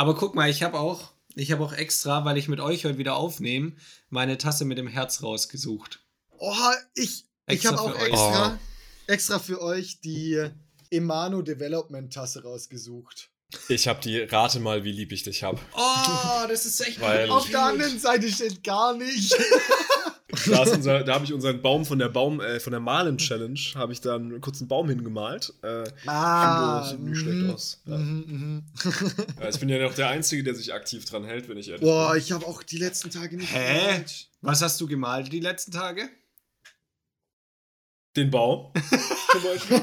Aber guck mal, ich habe auch, ich habe auch extra, weil ich mit euch heute wieder aufnehme, meine Tasse mit dem Herz rausgesucht. Oh, ich, ich habe auch extra, oh. extra für euch die Emano Development Tasse rausgesucht. Ich habe die Rate mal, wie lieb ich dich hab. Oh, das ist echt Weil Auf der anderen Seite steht gar nicht. Da, da habe ich unseren Baum von der Baum äh, von der Malen Challenge habe ich dann einen kurzen Baum hingemalt. Äh, ah, sieht nicht schlecht mhm, aus. Ja. Mhm, mhm. ja, ich bin ja noch der Einzige, der sich aktiv dran hält, wenn ich ehrlich Boah, bin. ich habe auch die letzten Tage nicht Hä? Gemalt. Was hast du gemalt die letzten Tage? Den Baum. Zum Beispiel.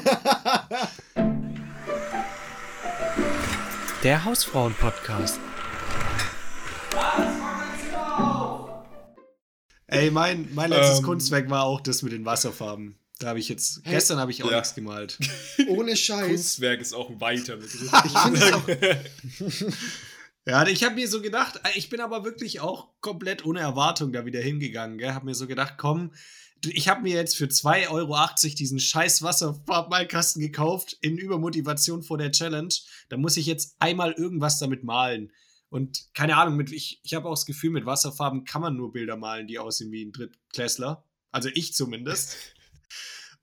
Der Hausfrauen-Podcast. Ey, mein, mein letztes ähm, Kunstwerk war auch das mit den Wasserfarben. Da habe ich jetzt, hey, gestern habe ich auch ja. nichts gemalt. Ohne Scheiß. Kunstwerk ist auch ein weiter Begriff. ich finde auch. Ja, ich habe mir so gedacht, äh, ich bin aber wirklich auch komplett ohne Erwartung da wieder hingegangen. Gell? Habe mir so gedacht, komm, ich habe mir jetzt für 2,80 Euro diesen scheiß Wasserfarbmalkasten gekauft in Übermotivation vor der Challenge. Da muss ich jetzt einmal irgendwas damit malen. Und keine Ahnung, mit, ich, ich habe auch das Gefühl, mit Wasserfarben kann man nur Bilder malen, die aussehen wie ein Drittklässler. Also ich zumindest.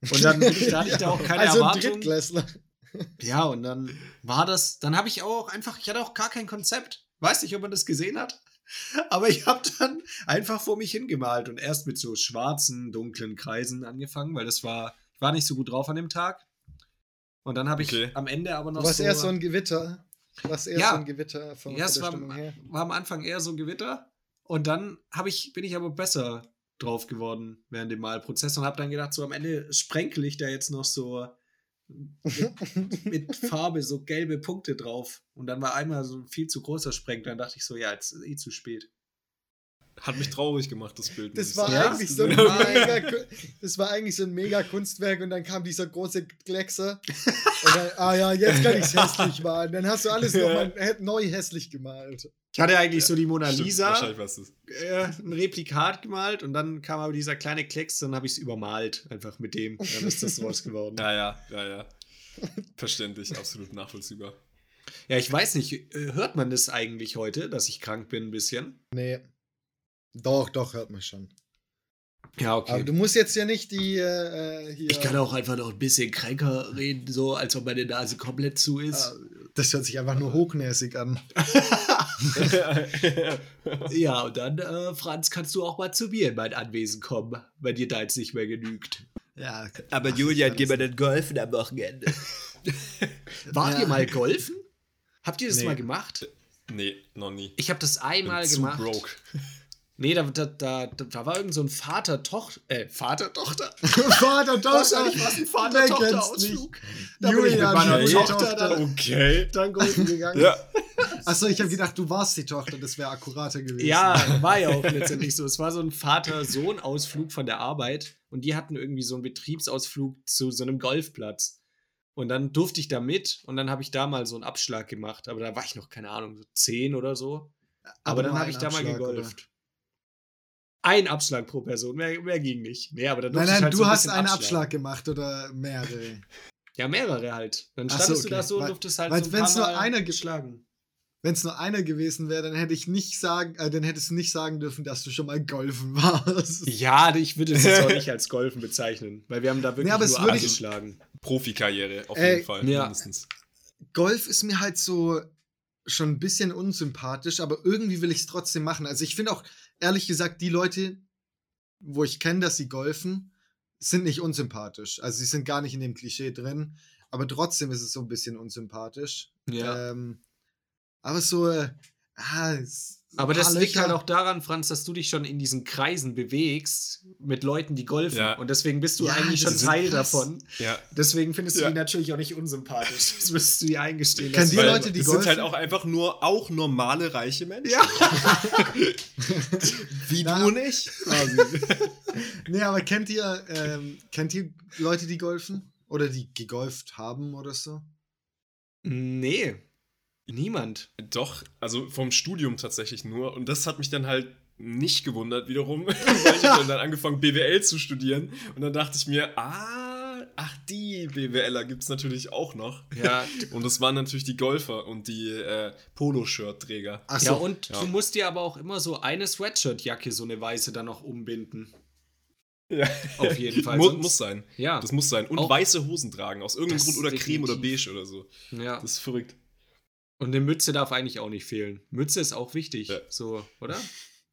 Und dann da hatte ich da auch keine also Erwartung. Ein Drittklässler. Ja, und dann war das, dann habe ich auch einfach, ich hatte auch gar kein Konzept. Weiß nicht, ob man das gesehen hat. Aber ich habe dann einfach vor mich hingemalt und erst mit so schwarzen, dunklen Kreisen angefangen, weil das war, ich war nicht so gut drauf an dem Tag. Und dann habe ich okay. am Ende aber noch. Du warst so, erst so ein Gewitter. Was eher ja, so ein Gewitter von, ja, es war, war am Anfang eher so ein Gewitter. Und dann ich, bin ich aber besser drauf geworden während dem Malprozess und habe dann gedacht, so am Ende sprenkel ich da jetzt noch so mit, mit, Farbe so gelbe Punkte drauf. Und dann war einmal so ein viel zu großer Sprenkel. Dann dachte ich so, ja, jetzt ist eh zu spät. Hat mich traurig gemacht, das Bild. Das war, ja? eigentlich so ein mega, das war eigentlich so ein mega Kunstwerk und dann kam dieser große Kleckser. Und dann, ah ja, jetzt kann ich es hässlich malen. Dann hast du alles ja. nochmal neu hässlich gemalt. Ich hatte eigentlich ja, so die Mona Lisa, äh, ein Replikat gemalt und dann kam aber dieser kleine Klecks und dann habe ich es übermalt, einfach mit dem. Dann ist das sowas geworden. Ja, ja, ja, ja. Verständlich, absolut nachvollziehbar. Ja, ich weiß nicht, äh, hört man das eigentlich heute, dass ich krank bin ein bisschen? Nee. Doch, doch, hört man schon. Ja, okay. Aber du musst jetzt ja nicht die äh, hier. Ich kann auch einfach noch ein bisschen kränker reden, so als ob meine Nase komplett zu ist. Ah, das hört sich einfach nur hochnäsig an. ja, und dann, äh, Franz, kannst du auch mal zu mir in mein Anwesen kommen, wenn dir da jetzt nicht mehr genügt. Ja. Aber Julian, geh mal dann golfen am Wochenende. Wart ja. ihr mal golfen? Habt ihr das nee. mal gemacht? Nee, noch nie. Ich habe das einmal Bin gemacht. Zu broke. Nee, da, da, da, da war irgend so ein Vater-Tochter, äh, Vater-Tochter? Vater-Tochter? Wahrscheinlich war es ein Vater-Tochter-Ausflug. Da bin ich mit meiner Tochter dann, okay. dann golfen gegangen. Ja. Achso, ich habe gedacht, du warst die Tochter, das wäre akkurater gewesen. Ja, war ja auch letztendlich so. Es war so ein Vater-Sohn-Ausflug von der Arbeit und die hatten irgendwie so einen Betriebsausflug zu so einem Golfplatz. Und dann durfte ich da mit und dann habe ich da mal so einen Abschlag gemacht. Aber da war ich noch, keine Ahnung, so zehn oder so. Aber, aber dann habe ich da mal gegolft. Oder? Ein Abschlag pro Person, mehr, mehr ging nicht. Nee, aber dann nein, nein, halt du so ein hast einen Abschlag. Abschlag gemacht oder mehrere. Ja, mehrere halt. Dann standest so, okay. du da so und durftest halt weil, so ein paar nur einer geschlagen. Wenn es nur einer gewesen wäre, dann hätte ich nicht sagen, äh, dann hättest du nicht sagen dürfen, dass du schon mal golfen warst. Ja, ich würde es jetzt auch nicht als Golfen bezeichnen, weil wir haben da wirklich ja, nur angeschlagen. Profikarriere auf jeden Fall, ja. mindestens. Golf ist mir halt so schon ein bisschen unsympathisch, aber irgendwie will ich es trotzdem machen. Also ich finde auch, ehrlich gesagt, die Leute, wo ich kenne, dass sie golfen, sind nicht unsympathisch. Also sie sind gar nicht in dem Klischee drin, aber trotzdem ist es so ein bisschen unsympathisch. Ja. Ähm, aber so, äh, ah, es, aber das liegt halt auch daran, Franz, dass du dich schon in diesen Kreisen bewegst mit Leuten, die golfen. Ja. Und deswegen bist du ja, eigentlich schon Teil krass. davon. Ja. Deswegen findest du die natürlich auch nicht unsympathisch. Das müsstest du dir eingestehen. Kann die Leute, die das golfen, sind halt auch einfach nur auch normale reiche Menschen. Ja. Wie Na, du nicht. nee, aber kennt ihr, ähm, kennt ihr Leute, die golfen? Oder die gegolft haben oder so? Nee. Niemand. Doch, also vom Studium tatsächlich nur. Und das hat mich dann halt nicht gewundert wiederum, weil ich habe dann angefangen BWL zu studieren und dann dachte ich mir, ah, ach die BWLer gibt es natürlich auch noch. Ja. Und das waren natürlich die Golfer und die äh, Poloshirt-Träger. Ach so. Ja, und ja. du musst dir aber auch immer so eine Sweatshirt-Jacke, so eine weiße, dann noch umbinden. Ja. Auf jeden Fall. muss, muss sein. Ja. Das muss sein. Und auch weiße Hosen tragen, aus irgendeinem Grund. Oder Creme oder beige oder so. Ja. Das ist verrückt. Und eine Mütze darf eigentlich auch nicht fehlen. Mütze ist auch wichtig, ja. so, oder?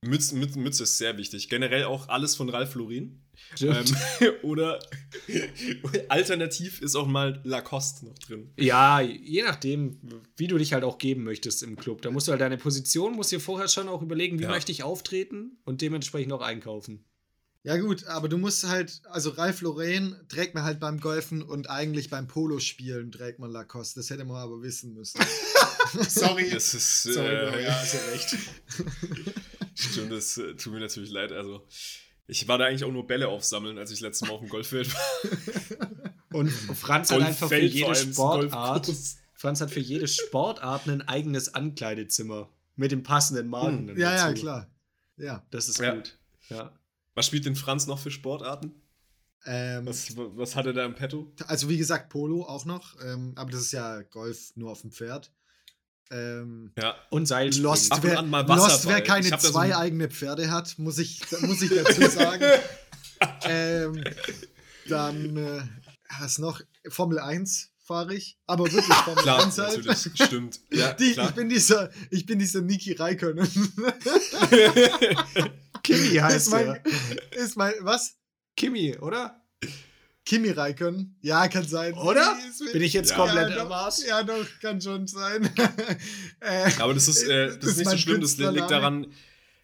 Mütze, Mütze, Mütze ist sehr wichtig. Generell auch alles von Ralf Lauren. Ähm, oder alternativ ist auch mal Lacoste noch drin. Ja, je nachdem, wie du dich halt auch geben möchtest im Club. Da musst du halt deine Position, musst dir vorher schon auch überlegen, wie ja. möchte ich auftreten und dementsprechend auch einkaufen. Ja, gut, aber du musst halt, also Ralf Lauren trägt man halt beim Golfen und eigentlich beim Polospielen trägt man Lacoste. Das hätte man aber wissen müssen. Sorry. Das ist. Sorry, äh, ja, hast ja recht. Stimmt, das äh, tut mir natürlich leid. Also, ich war da eigentlich auch nur Bälle aufsammeln, als ich letztes Mal auf dem Golffeld war. Und Franz hat einfach für jede Sportart. Franz hat für jede Sportart ein eigenes Ankleidezimmer mit dem passenden Marken. Hm. Ja, dazu. ja, klar. Ja. Das ist ja. gut. Ja. Was spielt denn Franz noch für Sportarten? Ähm, was, was hat er da im Petto? Also wie gesagt, Polo auch noch, ähm, aber das ist ja Golf nur auf dem Pferd. Ähm, ja. Und Seilspringen. Lost, wer, Lost, wer keine zwei so eigene Pferde hat, muss ich, muss ich dazu sagen. ähm, dann, äh, was noch? Formel 1 fahre ich, aber wirklich Formel klar, 1 halt. Natürlich, stimmt. Ja, Die, ich bin dieser, ich bin dieser Niki Raikönnen. Kimi heißt ist mein, ist mein, was? Kimi, oder? Kimi Raikön. Ja, kann sein. Oder? Bin ich jetzt ja, komplett ja, am Arsch? Ja, doch, kann schon sein. äh, Aber das ist, äh, das, ist nicht so schlimm, das liegt daran.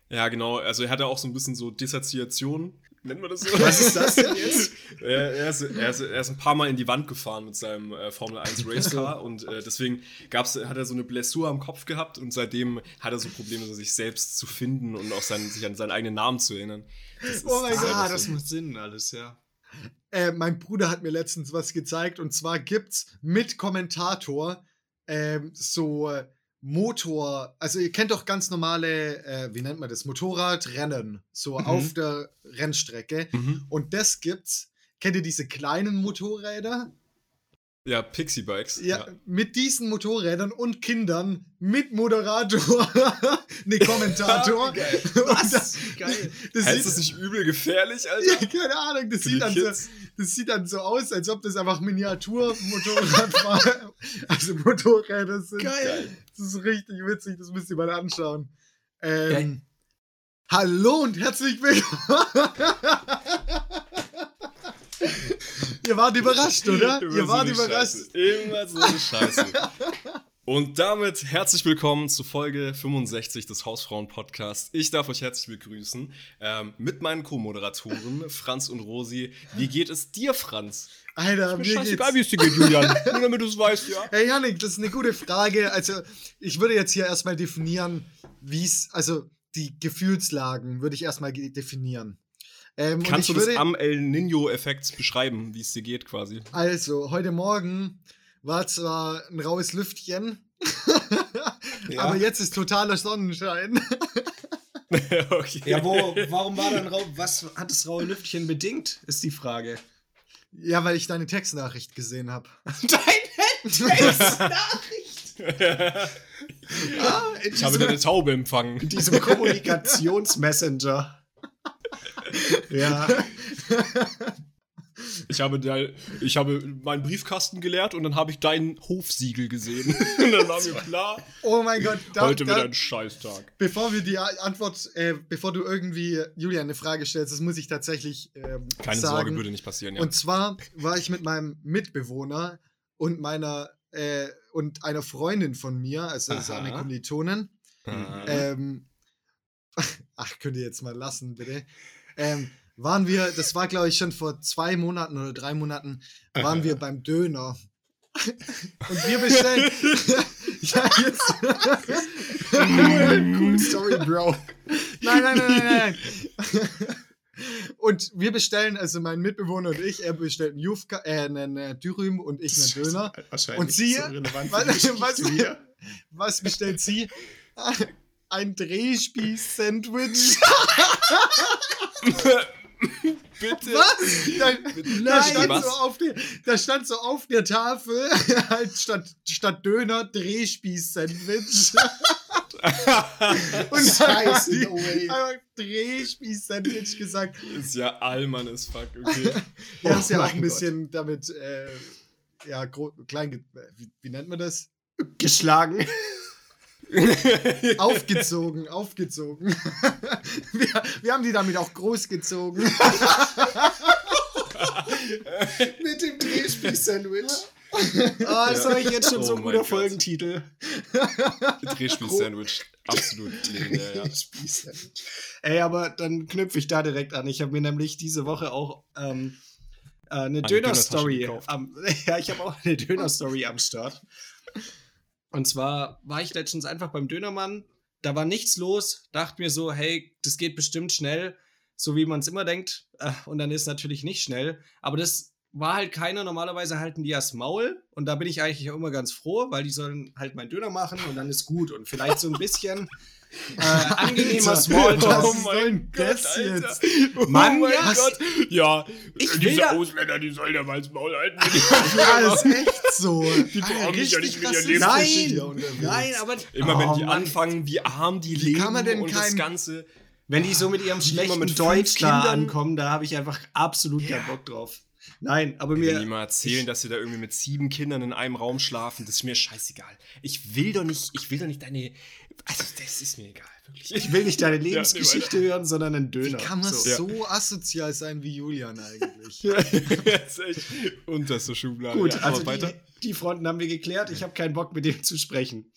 Ja, genau. Also er hatte auch so ein bisschen so Dissoziation. Nennt man das so? Was ist das denn jetzt? er, er, ist, er, ist, er, ist, ein paar Mal in die Wand gefahren mit seinem äh, Formel 1 Racecar und äh, deswegen gab's, hat er so eine Blessur am Kopf gehabt und seitdem hat er so Probleme, so sich selbst zu finden und auch sein, sich an seinen eigenen Namen zu erinnern. Das oh mein Gott, ah, das macht Sinn alles, ja. Äh, mein Bruder hat mir letztens was gezeigt und zwar gibt's mit Kommentator ähm, so Motor, also ihr kennt doch ganz normale, äh, wie nennt man das, Motorradrennen, so mhm. auf der Rennstrecke. Mhm. Und das gibt's. Kennt ihr diese kleinen Motorräder? Ja, Pixie Bikes. Ja, ja, mit diesen Motorrädern und Kindern mit Moderator, ne Kommentator. geil. Was? Das, geil. Das heißt das nicht übel gefährlich, Alter? Ja, keine Ahnung. Das sieht, dann so, das sieht dann so aus, als ob das einfach Miniatur-Motorrad war. Also Motorräder sind. Geil. Das ist richtig witzig, das müsst ihr mal anschauen. Ähm, hallo und herzlich willkommen. Ihr wart überrascht, oder? Ihr wart so überrascht. Scheiße. Immer so eine Scheiße. Und damit herzlich willkommen zu Folge 65 des Hausfrauen-Podcasts. Ich darf euch herzlich begrüßen ähm, mit meinen Co-Moderatoren Franz und Rosi. Wie geht es dir, Franz? Alter, mir scheißegal, wie es dir geht, Julian. Nur damit du es weißt, ja. Hey, Janik, das ist eine gute Frage. Also, ich würde jetzt hier erstmal definieren, wie es, also die Gefühlslagen würde ich erstmal definieren. Ähm, Kannst du das am El Nino-Effekt beschreiben, wie es dir geht quasi? Also, heute Morgen war zwar ein raues Lüftchen, ja. aber jetzt ist totaler Sonnenschein. okay. Ja, wo, warum war dann rau, was hat das raue Lüftchen bedingt, ist die Frage. Ja, weil ich deine Textnachricht gesehen habe. Deine Textnachricht? ah, ich habe deine Taube empfangen. In diesem Kommunikationsmessenger ja. Ich habe, da, ich habe meinen Briefkasten geleert und dann habe ich dein Hofsiegel gesehen. und dann war mir klar. Oh mein Gott, da, heute wird ein Scheißtag. Bevor wir die Antwort, äh, bevor du irgendwie Julian eine Frage stellst, das muss ich tatsächlich äh, Keine sagen. Sorge, würde nicht passieren, ja. Und zwar war ich mit meinem Mitbewohner und meiner äh, und einer Freundin von mir, also das ist eine Kommilitonin. Ähm, ach, könnt ihr jetzt mal lassen, bitte ähm, waren wir, das war glaube ich schon vor zwei Monaten oder drei Monaten, waren wir beim Döner. Und wir bestellen. ja, jetzt. cool Story, Bro. Nein, nein, nein, nein, nein. Und wir bestellen, also mein Mitbewohner und ich, er bestellt einen, Jufka, äh, einen äh, Dürüm und ich einen Döner. Und sie, so was, was, was bestellt sie? Ein Drehspieß-Sandwich. Bitte. Was? Da, da, stand so auf der, da stand so auf der Tafel halt statt, statt Döner Drehspieß-Sandwich. Und Scheiße, no way. einfach Drehspieß-Sandwich gesagt. Ist ja Allmann as fuck, okay. ja, oh ist ja auch ein bisschen Gott. damit, äh, ja, klein, wie, wie nennt man das? Geschlagen. aufgezogen, aufgezogen. wir, wir, haben die damit auch großgezogen. Mit dem Drehspiel-Sandwich. Oh, das ja. ich jetzt schon oh so ein guter Folgentitel. Drehspiel-Sandwich. Absolut legendär, ja. Ey, aber dann knüpfe ich da direkt an. Ich habe mir nämlich diese Woche auch ähm, äh, eine Döner-Story. Ja, ich habe auch eine Döner-Story am Start. Und zwar war ich letztens einfach beim Dönermann, da war nichts los, dachte mir so, hey, das geht bestimmt schnell, so wie man es immer denkt. Äh, und dann ist natürlich nicht schnell. Aber das war halt keiner. Normalerweise halten die das Maul. Und da bin ich eigentlich auch immer ganz froh, weil die sollen halt meinen Döner machen und dann ist gut. Und vielleicht so ein bisschen äh, angenehmer Smalltalk. Oh mein Gott, das jetzt? Oh Mann, mein ja, Gott. Ja, ich diese Ausländer, die sollen ja mal das Maul halten. ja, ist echt so. Die brauchen mich ja nicht mit ihrem Leben Nein, nein, aber... Immer oh, wenn die Mann. anfangen, wie arm die leben kann man denn und das Ganze... Wenn die so mit ihrem schlechten mit Deutsch da ankommen, da habe ich einfach absolut ja. keinen Bock drauf. Nein, aber mir. Wenn die mal erzählen, dass sie da irgendwie mit sieben Kindern in einem Raum schlafen, das ist mir scheißegal. Ich will doch nicht, ich will doch nicht deine. Also, das ist mir egal, wirklich. Ich will nicht deine Lebensgeschichte ja, hören, sondern einen Döner. Wie kann man so, so asozial sein wie Julian eigentlich? ja, das ist echt unterste Schublade. Gut, ja, also weiter. Die, die Fronten haben wir geklärt. Ich habe keinen Bock, mit dem zu sprechen.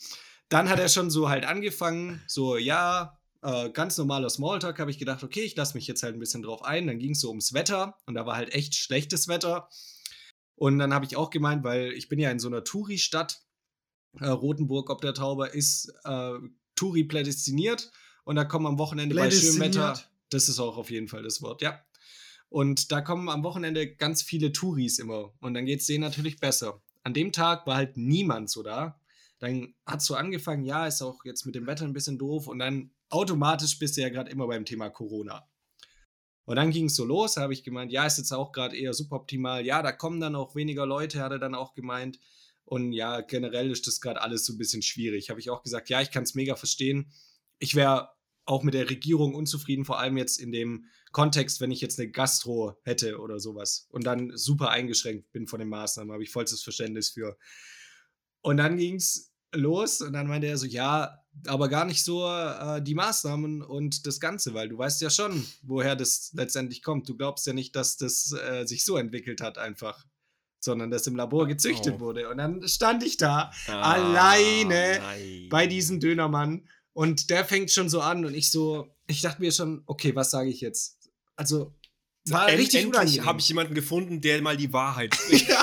Dann hat er schon so halt angefangen, so, ja, äh, ganz normaler Smalltalk, habe ich gedacht, okay, ich lasse mich jetzt halt ein bisschen drauf ein. Dann ging es so ums Wetter und da war halt echt schlechtes Wetter. Und dann habe ich auch gemeint, weil ich bin ja in so einer Touri-Stadt, äh, Rotenburg ob der Tauber ist äh, Touri prädestiniert und da kommen am Wochenende bei schönem Wetter, das ist auch auf jeden Fall das Wort, ja. Und da kommen am Wochenende ganz viele Touris immer und dann geht es denen natürlich besser. An dem Tag war halt niemand so da. Dann hat es so angefangen, ja, ist auch jetzt mit dem Wetter ein bisschen doof und dann automatisch bist du ja gerade immer beim Thema Corona. Und dann ging es so los, habe ich gemeint, ja, ist jetzt auch gerade eher suboptimal. Ja, da kommen dann auch weniger Leute, hat er dann auch gemeint. Und ja, generell ist das gerade alles so ein bisschen schwierig. Habe ich auch gesagt, ja, ich kann es mega verstehen. Ich wäre auch mit der Regierung unzufrieden, vor allem jetzt in dem Kontext, wenn ich jetzt eine Gastro hätte oder sowas und dann super eingeschränkt bin von den Maßnahmen, habe ich vollstes Verständnis für. Und dann ging es los und dann meinte er so, ja, aber gar nicht so äh, die Maßnahmen und das Ganze, weil du weißt ja schon, woher das letztendlich kommt. Du glaubst ja nicht, dass das äh, sich so entwickelt hat einfach, sondern dass im Labor gezüchtet oh. wurde. Und dann stand ich da ah, alleine nein. bei diesem Dönermann und der fängt schon so an und ich so, ich dachte mir schon, okay, was sage ich jetzt? Also war End, richtig Endlich habe ich jemanden gefunden, der mal die Wahrheit spricht. ja.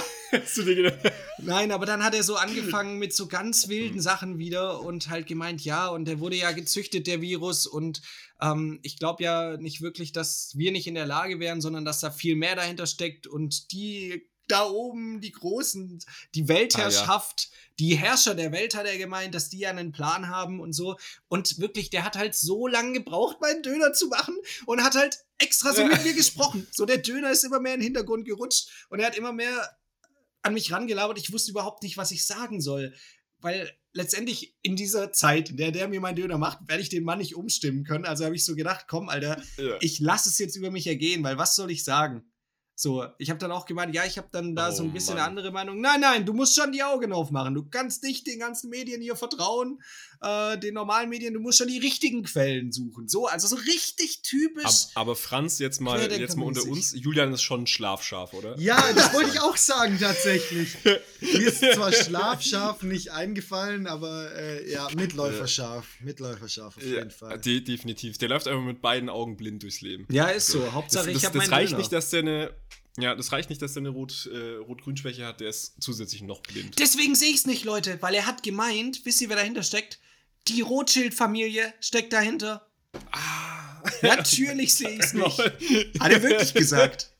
Nein, aber dann hat er so angefangen mit so ganz wilden mhm. Sachen wieder und halt gemeint, ja, und der wurde ja gezüchtet, der Virus. Und ähm, ich glaube ja nicht wirklich, dass wir nicht in der Lage wären, sondern dass da viel mehr dahinter steckt und die da oben, die Großen, die Weltherrschaft, ah, ja. die Herrscher der Welt hat er gemeint, dass die ja einen Plan haben und so. Und wirklich, der hat halt so lange gebraucht, meinen Döner zu machen und hat halt extra so mit mir gesprochen. So, der Döner ist immer mehr in den Hintergrund gerutscht und er hat immer mehr an mich rangelabert. Ich wusste überhaupt nicht, was ich sagen soll. Weil letztendlich in dieser Zeit, in der der mir meinen Döner macht, werde ich den Mann nicht umstimmen können. Also habe ich so gedacht, komm, Alter, ja. ich lasse es jetzt über mich ergehen, weil was soll ich sagen? So, ich habe dann auch gemeint, ja, ich habe dann da oh, so ein bisschen Mann. eine andere Meinung. Nein, nein, du musst schon die Augen aufmachen. Du kannst nicht den ganzen Medien hier vertrauen, äh, den normalen Medien. Du musst schon die richtigen Quellen suchen. So, also so richtig typisch. Aber, aber Franz, jetzt mal, jetzt mal unter uns. Julian ist schon schlafscharf, oder? Ja, das wollte ich auch sagen, tatsächlich. Mir ist zwar schlafscharf nicht eingefallen, aber äh, ja, Mitläuferscharf. Mitläuferscharf auf jeden ja, Fall. De definitiv. Der läuft einfach mit beiden Augen blind durchs Leben. Ja, ist so. Hauptsache, das, ich habe Das reicht Döner. nicht, dass der eine ja, das reicht nicht, dass er eine Rot, äh, Rot-Grün-Schwäche hat, der ist zusätzlich noch blind. Deswegen sehe ich es nicht, Leute, weil er hat gemeint, wisst ihr, wer dahinter steckt? Die Rothschild-Familie steckt dahinter. Ah. Natürlich sehe ich es nicht. hat er wirklich gesagt.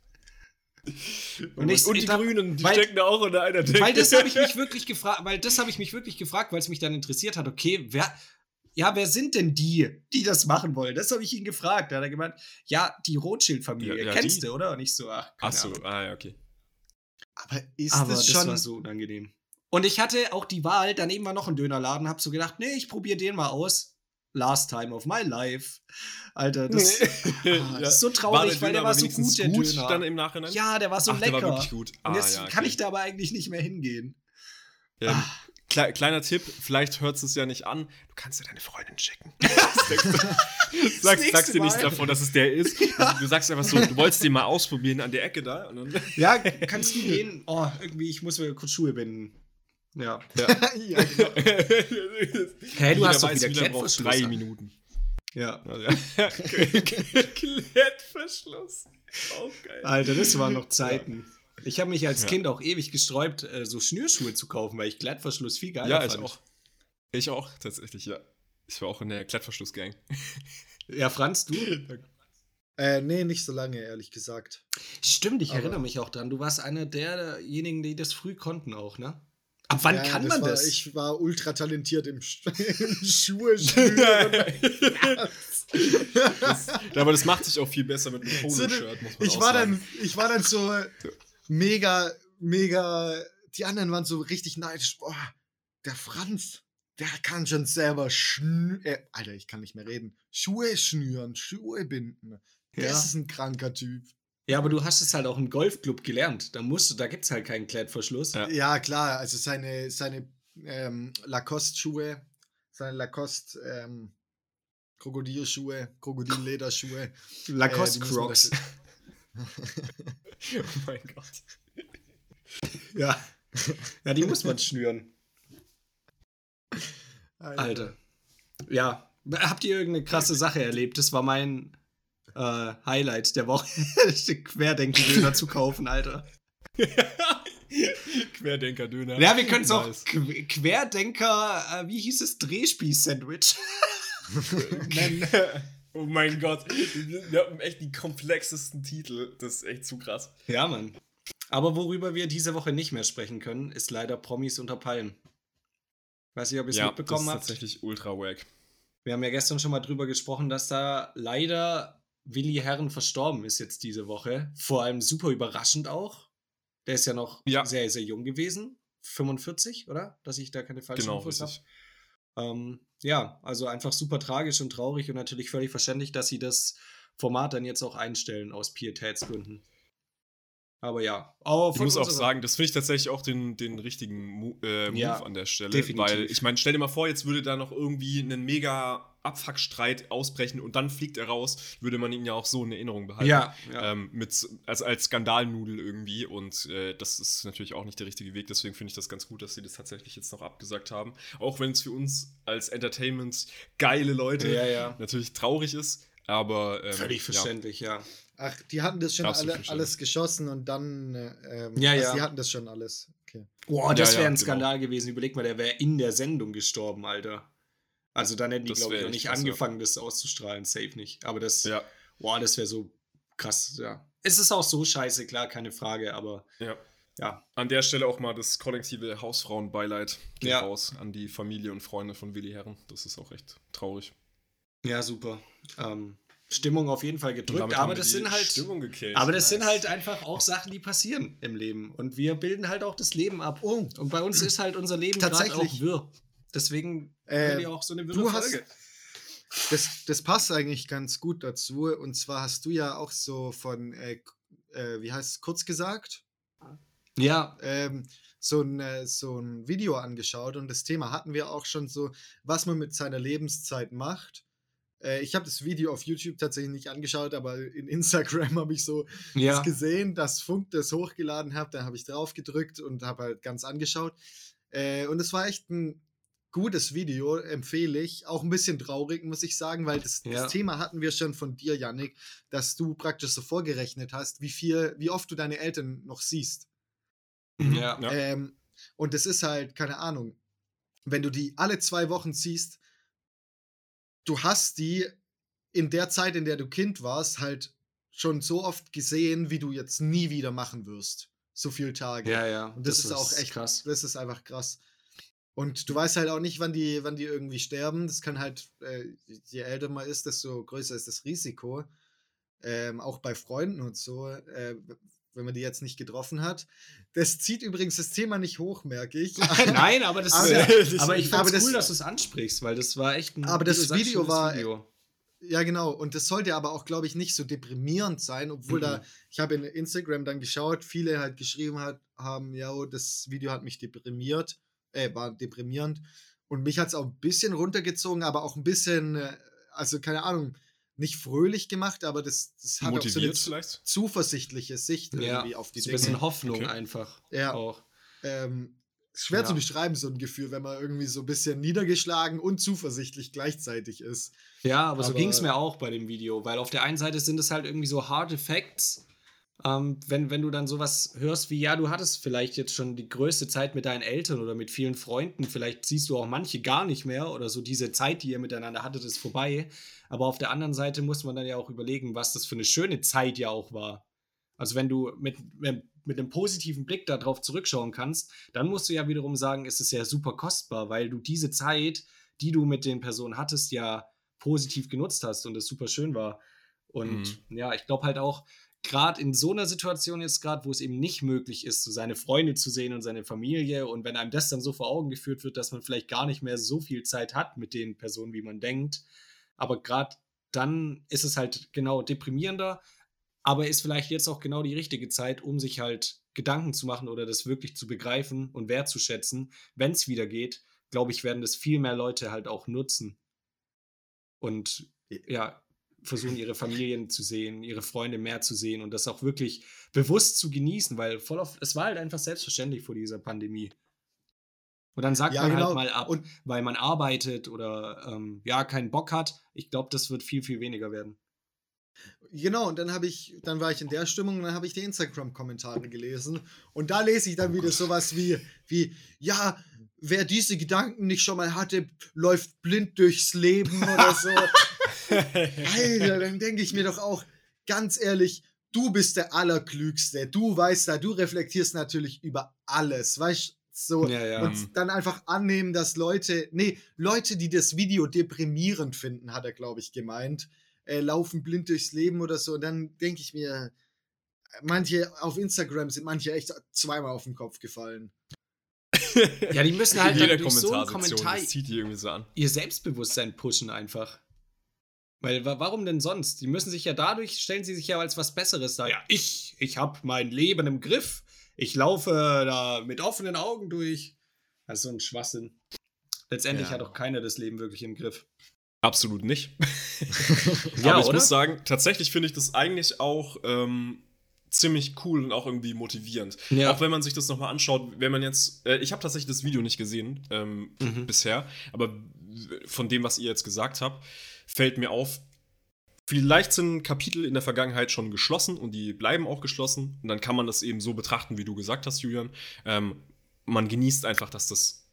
Und, ich, und die da, Grünen, die weil, stecken da auch unter einer Decke. Weil das habe ich mich wirklich gefragt, weil das habe ich mich wirklich gefragt, weil es mich dann interessiert hat, okay, wer, ja, wer sind denn die, die das machen wollen? Das habe ich ihn gefragt. Da hat er gemeint, ja, die Rothschild-Familie. Ja, ja, Kennst die? du, oder? Und ich so, ach, keine Ach so, Ahnung. ah ja, okay. Aber ist Aber das das schon. war so unangenehm. Und ich hatte auch die Wahl, daneben war noch ein Dönerladen, hab so gedacht, nee, ich probiere den mal aus. Last time of my life. Alter, das, ah, das ist so traurig, weil der war so gut, der gut Döner. dann im Nachhinein? ja, der war so Ach, der lecker. war wirklich gut. Und Ah, jetzt ja, kann okay. ich da aber eigentlich nicht mehr hingehen. Ähm, Ah. Klei- kleiner Tipp, vielleicht hört es ja nicht an. Du kannst ja deine Freundin checken. Sag, sagst dir nichts davon, dass es der ist. Also, du sagst einfach so, du wolltest den mal ausprobieren an der Ecke da. Ja, kannst du gehen? Oh, irgendwie, ich muss mir kurz Schuhe binden. Ja. ja, genau. Hä, du hast doch wieder wie lange braucht drei. Minuten. Ja. Ja. Klettverschluss. Auch geil. Alter, das waren noch Zeiten. Ich habe mich als Ja. Kind auch ewig gesträubt, äh, so Schnürschuhe zu kaufen, weil ich Klettverschluss viel geiler Ja, ich fand. auch. Ich auch, tatsächlich, ja. Ich war auch in der Klettverschlussgang. Ja, Franz, du? Äh, nee, nicht so lange, ehrlich gesagt. Stimmt, ich Aber- erinnere mich auch dran. Du warst einer derjenigen, die das früh konnten auch, ne? Ab wann Ja, kann man war, das? Ich war ultra talentiert im, Sch im Schuhe das, aber das macht sich auch viel besser mit einem So, Poloshirt, muss man ich war dann, ich war dann so mega, mega. Die anderen waren so richtig neidisch. Boah, der Franz, der kann schon selber schnüren. Äh, Alter, ich kann nicht mehr reden. Schuhe schnüren, Schuhe binden. Ja. Das ist ein kranker Typ. Ja, aber du hast es halt auch im Golfclub gelernt. Da musst du, da gibt's halt keinen Klettverschluss. Ja. Ja, klar, also seine, seine ähm, Lacoste-Schuhe, seine Lacoste ähm, Krokodilschuhe, Krokodillederschuhe. Lacoste Äh, Crocs. oh mein Gott. ja. ja, die muss man schnüren. Alter. Ja. Habt ihr irgendeine krasse Sache erlebt? Das war mein äh, Highlight der Woche. Querdenken-Döner zu kaufen, Alter. Querdenker-Döner. Ja, wir können es auch Nice. Qu- Querdenker, äh, wie hieß es, Drehspieß-Sandwich nennen. Oh mein Gott. Wir haben echt die komplexesten Titel. Das ist echt zu krass. Ja, Mann. Aber worüber wir diese Woche nicht mehr sprechen können, ist leider Promis unter Palmen. Weiß nicht, ob ihr es Ja, das mitbekommen ist habt. tatsächlich ultra wack. Wir haben ja gestern schon mal drüber gesprochen, dass da leider Willi Herren verstorben ist jetzt diese Woche. Vor allem super überraschend auch. Der ist ja noch Ja. sehr, sehr jung gewesen. 45, oder? Dass ich da keine falschen Genau, Infos habe. Ähm, ja, also einfach super tragisch und traurig und natürlich völlig verständlich, dass sie das Format dann jetzt auch einstellen aus Pietätsgründen. Aber ja, aber Ich muss auch sagen, das finde ich tatsächlich auch den, den richtigen Mo äh, Move Ja, an der Stelle. definitiv. Weil, ich meine, stell dir mal vor, jetzt würde da noch irgendwie ein mega Abfuckstreit ausbrechen und dann fliegt er raus, würde man ihn ja auch so in Erinnerung behalten. ja, ja. Ähm, mit, als, als Skandalnudel irgendwie und äh, das ist natürlich auch nicht der richtige Weg, deswegen finde ich das ganz gut, dass sie das tatsächlich jetzt noch abgesagt haben. Auch wenn es für uns als Entertainment geile Leute ja, ja. natürlich traurig ist, aber ähm, Völlig verständlich, ja. Ach, die hatten das schon alle, alles geschossen und dann. äh, Ähm, Ja, also ja. Die hatten das schon alles. Okay. Boah, das Ja, wäre ja, ein genau. Skandal gewesen. Überleg mal, der wäre in der Sendung gestorben, Alter. Also dann hätten die, glaube ich, noch nicht krass, ja. angefangen, das auszustrahlen. Safe nicht. Aber das, Ja, boah, das wäre so krass, ja. Es ist auch so scheiße, klar, keine Frage, aber ja. ja. An der Stelle auch mal das kollektive Hausfrauenbeileid geht Ja. raus an die Familie und Freunde von Willi Herren. Das ist auch echt traurig. Ja, super. Ähm, Stimmung auf jeden Fall gedrückt, haben aber das sind halt. Stimmung gekillt. Aber das sind Nice. halt einfach auch Sachen, die passieren im Leben. Und wir bilden halt auch das Leben ab. Oh, Und bei uns ist halt unser Leben gerade Tatsächlich. auch wirr. Deswegen Äh, wir auch so eine du hast- Folge. das, das passt eigentlich ganz gut dazu. Und zwar hast du ja auch so von, äh, äh, wie heißt es, kurz gesagt, Ja, ähm, so, ein, äh, so ein Video angeschaut. Und das Thema hatten wir auch schon so, was man mit seiner Lebenszeit macht. Äh, ich habe das Video auf YouTube tatsächlich nicht angeschaut, aber in Instagram habe ich so ja. das gesehen, dass Funk das hochgeladen hat. Dann habe ich drauf gedrückt und habe halt ganz angeschaut. Äh, und es war echt ein gutes Video, empfehle ich. Auch ein bisschen traurig, muss ich sagen, weil das, Ja. das Thema hatten wir schon von dir, Yannick, dass du praktisch so vorgerechnet hast, wie viel, wie oft du deine Eltern noch siehst. Ja. Ja. Ähm, und das ist halt, keine Ahnung, wenn du die alle zwei Wochen siehst, du hast die in der Zeit, in der du Kind warst, halt schon so oft gesehen, wie du jetzt nie wieder machen wirst. So viele Tage. Ja, ja. Und das, ist auch echt krass. Das ist einfach krass. Und du weißt halt auch nicht, wann die, wann die irgendwie sterben. Das kann halt, äh, je älter man ist, desto größer ist das Risiko. Ähm, auch bei Freunden und so, äh, wenn man die jetzt nicht getroffen hat. Das zieht übrigens das Thema nicht hoch, merke ich. Nein, aber das aber, ist, aber ich finde es cool, dass du es ansprichst, weil das war echt ein Aber das Video war Video. Ja, genau. Und das sollte aber auch, glaube ich, nicht so deprimierend sein, obwohl mhm. da, ich habe in Instagram dann geschaut, viele halt geschrieben hat, haben, ja, oh, das Video hat mich deprimiert, äh, war deprimierend. Und mich hat es auch ein bisschen runtergezogen, aber auch ein bisschen, äh, also keine Ahnung, nicht fröhlich gemacht, aber das, das hat Motiviert auch so eine vielleicht? zuversichtliche Sicht ja, irgendwie auf die so Dinge. Ein bisschen Hoffnung okay. einfach. Ja. Auch. Ähm, schwer ja. zu beschreiben, so ein Gefühl, wenn man irgendwie so ein bisschen niedergeschlagen und zuversichtlich gleichzeitig ist. Ja, aber, aber so ging es mir auch bei dem Video, weil auf der einen Seite sind es halt irgendwie so Hard Effects. Ähm, wenn, wenn du dann sowas hörst wie, ja, du hattest vielleicht jetzt schon die größte Zeit mit deinen Eltern oder mit vielen Freunden, vielleicht siehst du auch manche gar nicht mehr oder so diese Zeit, die ihr miteinander hattet, ist vorbei. Aber auf der anderen Seite muss man dann ja auch überlegen, was das für eine schöne Zeit ja auch war. Also wenn du mit, mit einem positiven Blick darauf zurückschauen kannst, dann musst du ja wiederum sagen, es ist ja super kostbar, weil du diese Zeit, die du mit den Personen hattest, ja positiv genutzt hast und es super schön war. Und mhm. ja, ich glaube halt auch, gerade in so einer Situation jetzt gerade, wo es eben nicht möglich ist, so seine Freunde zu sehen und seine Familie und wenn einem das dann so vor Augen geführt wird, dass man vielleicht gar nicht mehr so viel Zeit hat mit den Personen, wie man denkt, aber gerade dann ist es halt genau deprimierender, aber ist vielleicht jetzt auch genau die richtige Zeit, um sich halt Gedanken zu machen oder das wirklich zu begreifen und wertzuschätzen. Wenn es wieder geht, glaube ich, werden das viel mehr Leute halt auch nutzen. Und ja, versuchen, ihre Familien zu sehen, ihre Freunde mehr zu sehen und das auch wirklich bewusst zu genießen, weil voll auf, es war halt einfach selbstverständlich vor dieser Pandemie. Und dann sagt ja, man halt genau. halt mal ab, und weil man arbeitet oder ähm, ja, keinen Bock hat. Ich glaube, das wird viel, viel weniger werden. Genau, und dann habe ich, dann war ich in der Stimmung und dann habe ich die Instagram-Kommentare gelesen. Und da lese ich dann oh wieder sowas wie, wie, ja, wer diese Gedanken nicht schon mal hatte, läuft blind durchs Leben oder so. Alter, dann denke ich mir doch auch, ganz ehrlich, du bist der Allerklügste. Du weißt da, du reflektierst natürlich über alles. Weißt so, ja, ja. Und dann einfach annehmen, dass Leute, nee, Leute, die das Video deprimierend finden, hat er, glaube ich, gemeint, äh, laufen blind durchs Leben oder so. Und dann denke ich mir, manche auf Instagram sind manche echt zweimal auf den Kopf gefallen. ja, die müssen halt Jeder durch so einen Kommentar zieht die irgendwie so an. ihr Selbstbewusstsein pushen einfach. Weil warum denn sonst? Die müssen sich ja dadurch, stellen sie sich ja als was Besseres da. Ja, ich, ich habe mein Leben im Griff ich laufe da mit offenen Augen durch. Das ist so ein Schwachsinn. Letztendlich ja. hat auch keiner das Leben wirklich im Griff. Absolut nicht. ja, Aber ich oder? muss sagen, tatsächlich finde ich das eigentlich auch ähm, ziemlich cool und auch irgendwie motivierend. Ja. Auch wenn man sich das nochmal anschaut, wenn man jetzt, äh, ich habe tatsächlich das Video nicht gesehen ähm, mhm. bisher, aber von dem, was ihr jetzt gesagt habt, fällt mir auf, Vielleicht sind Kapitel in der Vergangenheit schon geschlossen und die bleiben auch geschlossen. Und dann kann man das eben so betrachten, wie du gesagt hast, Julian. Ähm, man genießt einfach, dass das,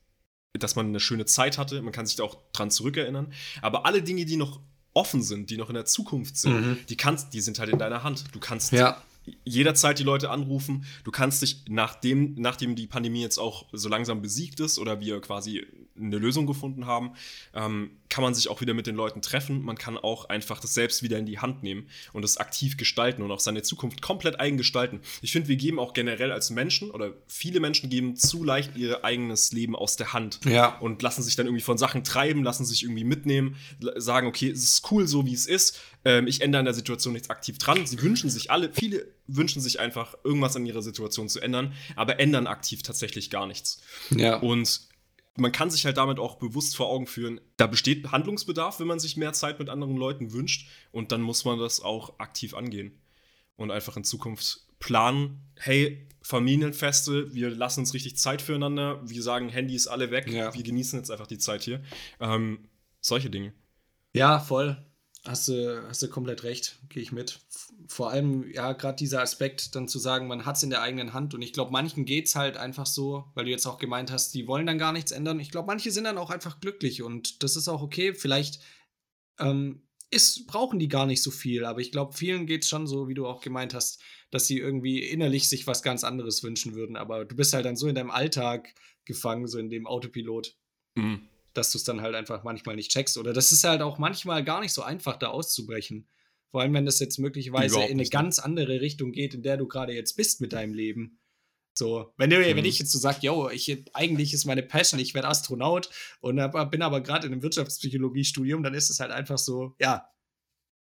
dass man eine schöne Zeit hatte. Man kann sich da auch dran zurückerinnern. Aber alle Dinge, die noch offen sind, die noch in der Zukunft sind, mhm. die kannst, die sind halt in deiner Hand. Du kannst ja jederzeit die Leute anrufen. Du kannst dich, nachdem, nachdem die Pandemie jetzt auch so langsam besiegt ist oder wir quasi eine Lösung gefunden haben, ähm, kann man sich auch wieder mit den Leuten treffen. Man kann auch einfach das selbst wieder in die Hand nehmen und das aktiv gestalten und auch seine Zukunft komplett eigen gestalten. Ich finde, wir geben auch generell als Menschen oder viele Menschen geben zu leicht ihr eigenes Leben aus der Hand ja. und lassen sich dann irgendwie von Sachen treiben, lassen sich irgendwie mitnehmen, sagen, okay, es ist cool so, wie es ist. Ähm, ich ändere an der Situation nichts aktiv dran. Sie wünschen sich alle, viele wünschen sich einfach, irgendwas an ihrer Situation zu ändern, aber ändern aktiv tatsächlich gar nichts. Ja. Und man kann sich halt damit auch bewusst vor Augen führen, da besteht Handlungsbedarf, wenn man sich mehr Zeit mit anderen Leuten wünscht. Und dann muss man das auch aktiv angehen. Und einfach in Zukunft planen, hey, Familienfeste, wir lassen uns richtig Zeit füreinander, wir sagen, Handy ist alle weg, ja. wir genießen jetzt einfach die Zeit hier. Ähm, solche Dinge. Ja, voll. Hast du, hast du komplett recht, gehe ich mit. Vor allem, ja, gerade dieser Aspekt, dann zu sagen, man hat es in der eigenen Hand. Und ich glaube, manchen geht es halt einfach so, weil du jetzt auch gemeint hast, die wollen dann gar nichts ändern. Ich glaube, manche sind dann auch einfach glücklich und das ist auch okay. Vielleicht ähm, ist, brauchen die gar nicht so viel, aber ich glaube, vielen geht es schon so, wie du auch gemeint hast, dass sie irgendwie innerlich sich was ganz anderes wünschen würden. Aber du bist halt dann so in deinem Alltag gefangen, so in dem Autopilot. Mhm. Dass du es dann halt einfach manchmal nicht checkst. Oder das ist halt auch manchmal gar nicht so einfach, da auszubrechen. Vor allem, wenn das jetzt möglicherweise in eine ne? ganz andere Richtung geht, in der du gerade jetzt bist mit deinem Leben. So, wenn, du, mhm. wenn ich jetzt so sage, yo, ich, eigentlich ist meine Passion, ich werde Astronaut und hab, bin aber gerade in einem Wirtschaftspsychologiestudium, dann ist es halt einfach so, ja,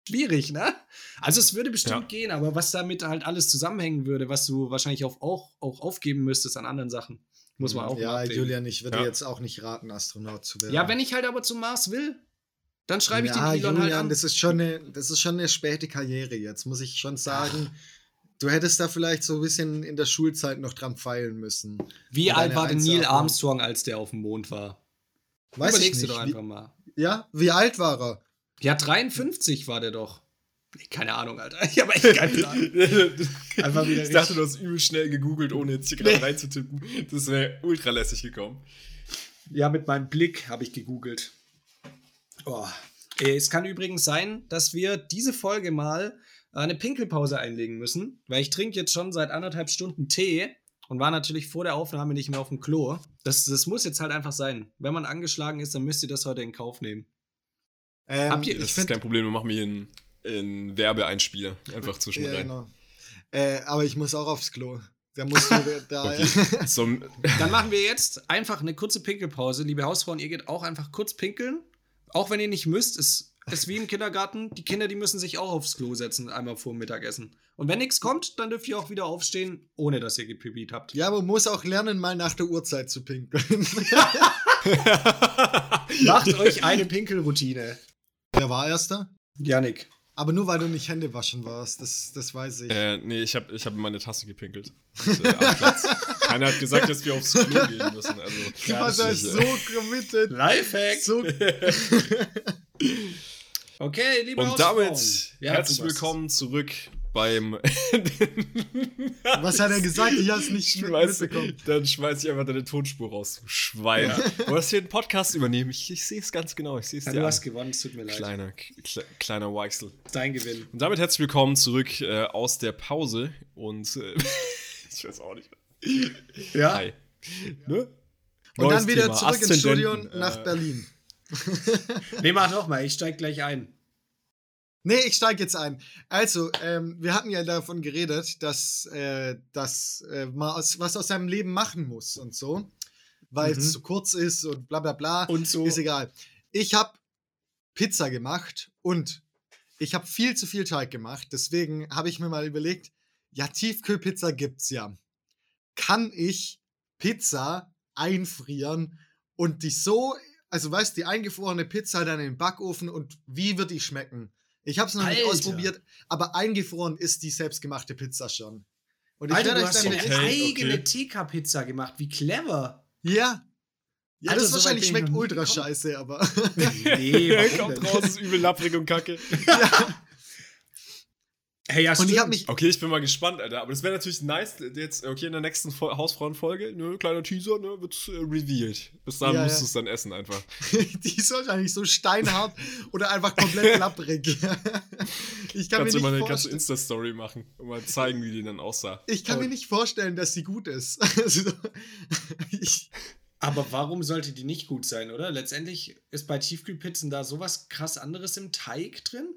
schwierig, ne? Also es würde bestimmt ja. gehen, aber was damit halt alles zusammenhängen würde, was du wahrscheinlich auch, auch, auch aufgeben müsstest an anderen Sachen, muss man auch Ja, Julian, ich würde ja. jetzt auch nicht raten, Astronaut zu werden. Ja, wenn ich halt aber zum Mars will, dann schreibe ich ja, den Elon Julian, halt an. Das ist, schon eine, das ist schon eine späte Karriere jetzt, muss ich schon sagen. Ach. Du hättest da vielleicht so ein bisschen in der Schulzeit noch dran feilen müssen. Wie alt war denn Neil Armstrong, als der auf dem Mond war? Weiß Überlegst du doch einfach mal. Ja, wie alt war er? Ja, 53 war der doch. Keine Ahnung, Alter. Ich habe echt keine Ahnung. Einfach wieder ich dachte, du hast übel schnell gegoogelt, ohne jetzt hier gerade nee. reinzutippen. Das wäre ultra lässig gekommen. Ja, mit meinem Blick habe ich gegoogelt. Oh. Es kann übrigens sein, dass wir diese Folge mal eine Pinkelpause einlegen müssen, weil ich trinke jetzt schon seit anderthalb Stunden Tee und war natürlich vor der Aufnahme nicht mehr auf dem Klo. Das, das muss jetzt halt einfach sein. Wenn man angeschlagen ist, dann müsst ihr das heute in Kauf nehmen. Ähm, ihr, das ist kein Problem, wir machen mir einen, einen Werbeeinspieler einfach zwischendrin. Ja, genau. Äh, aber ich muss auch aufs Klo. Da musst du da. okay. so, Dann machen wir jetzt einfach eine kurze Pinkelpause. Liebe Hausfrauen, ihr geht auch einfach kurz pinkeln. Auch wenn ihr nicht müsst, ist ist wie im Kindergarten. Die Kinder, die müssen sich auch aufs Klo setzen, einmal vor dem Mittagessen. Und wenn nichts kommt, dann dürft ihr auch wieder aufstehen, ohne dass ihr gepipiert habt. Ja, man muss auch lernen, mal nach der Uhrzeit zu pinkeln. Macht euch eine Pinkelroutine. Wer war erster? Janik. Aber nur weil du nicht Hände waschen warst, das, das weiß ich. Äh, nee, ich habe ich hab in meine Tasse gepinkelt. Und, äh, Keiner hat gesagt, dass wir aufs Klo gehen müssen. Also, ja, das ist so committed. Lifehack. So Okay, liebe Und damit ja, herzlich willkommen zurück beim. Was hat er gesagt? Ich hab's nicht schmeiß, mitbekommen. Dann schmeiß ich einfach deine Tonspur raus, du Schwein. Ja. Du hast hier einen Podcast übernehmen. Ich, ich sehe es ganz genau. Ich sehe es ja, dir Du hast gewonnen, es tut mir leid. Kleiner, kle kleiner Weichsel. Dein Gewinn. Und damit herzlich willkommen zurück äh, aus der Pause. Und äh, ich weiß auch nicht. Ja. Hi. Ne? Und Neues dann wieder Thema. zurück ins Studio nach äh, Berlin. nee, mach doch mal, ich steig gleich ein. Nee, ich steige jetzt ein. Also, ähm, wir hatten ja davon geredet, dass, äh, dass äh, man aus, was aus seinem Leben machen muss und so, weil mhm. es zu kurz ist und bla bla bla. Und so. Ist egal. Ich habe Pizza gemacht und ich habe viel zu viel Teig gemacht. Deswegen habe ich mir mal überlegt, ja, Tiefkühlpizza gibt's ja. Kann ich Pizza einfrieren und die so, also weißt, die eingefrorene Pizza dann in den Backofen und wie wird die schmecken? Ich habe es noch Alter. nicht ausprobiert, aber eingefroren ist die selbstgemachte Pizza schon. Und ich Alter, du hast dir eine okay, eigene okay. TK-Pizza gemacht. Wie clever. Ja. Ja, Alter, das so wahrscheinlich schmeckt ultra scheiße, aber. nee, kommt raus, ist übel lapprig und kacke. ja. Hey, ja, und ich mich okay, ich bin mal gespannt, Alter. Aber das wäre natürlich nice, jetzt, okay, in der nächsten Hausfrauenfolge, ne, kleiner Teaser, ne, wird äh, revealed. Bis dahin ja, musst ja. du es dann essen einfach. Die ist wahrscheinlich so steinhart oder einfach komplett lapprig. ich kann kannst mir nicht du mal eine ganze Insta-Story machen und mal zeigen, wie die dann aussah. Ich kann aber mir nicht vorstellen, dass sie gut ist. Also, aber warum sollte die nicht gut sein, oder? Letztendlich ist bei Tiefkühlpizzen da sowas krass anderes im Teig drin.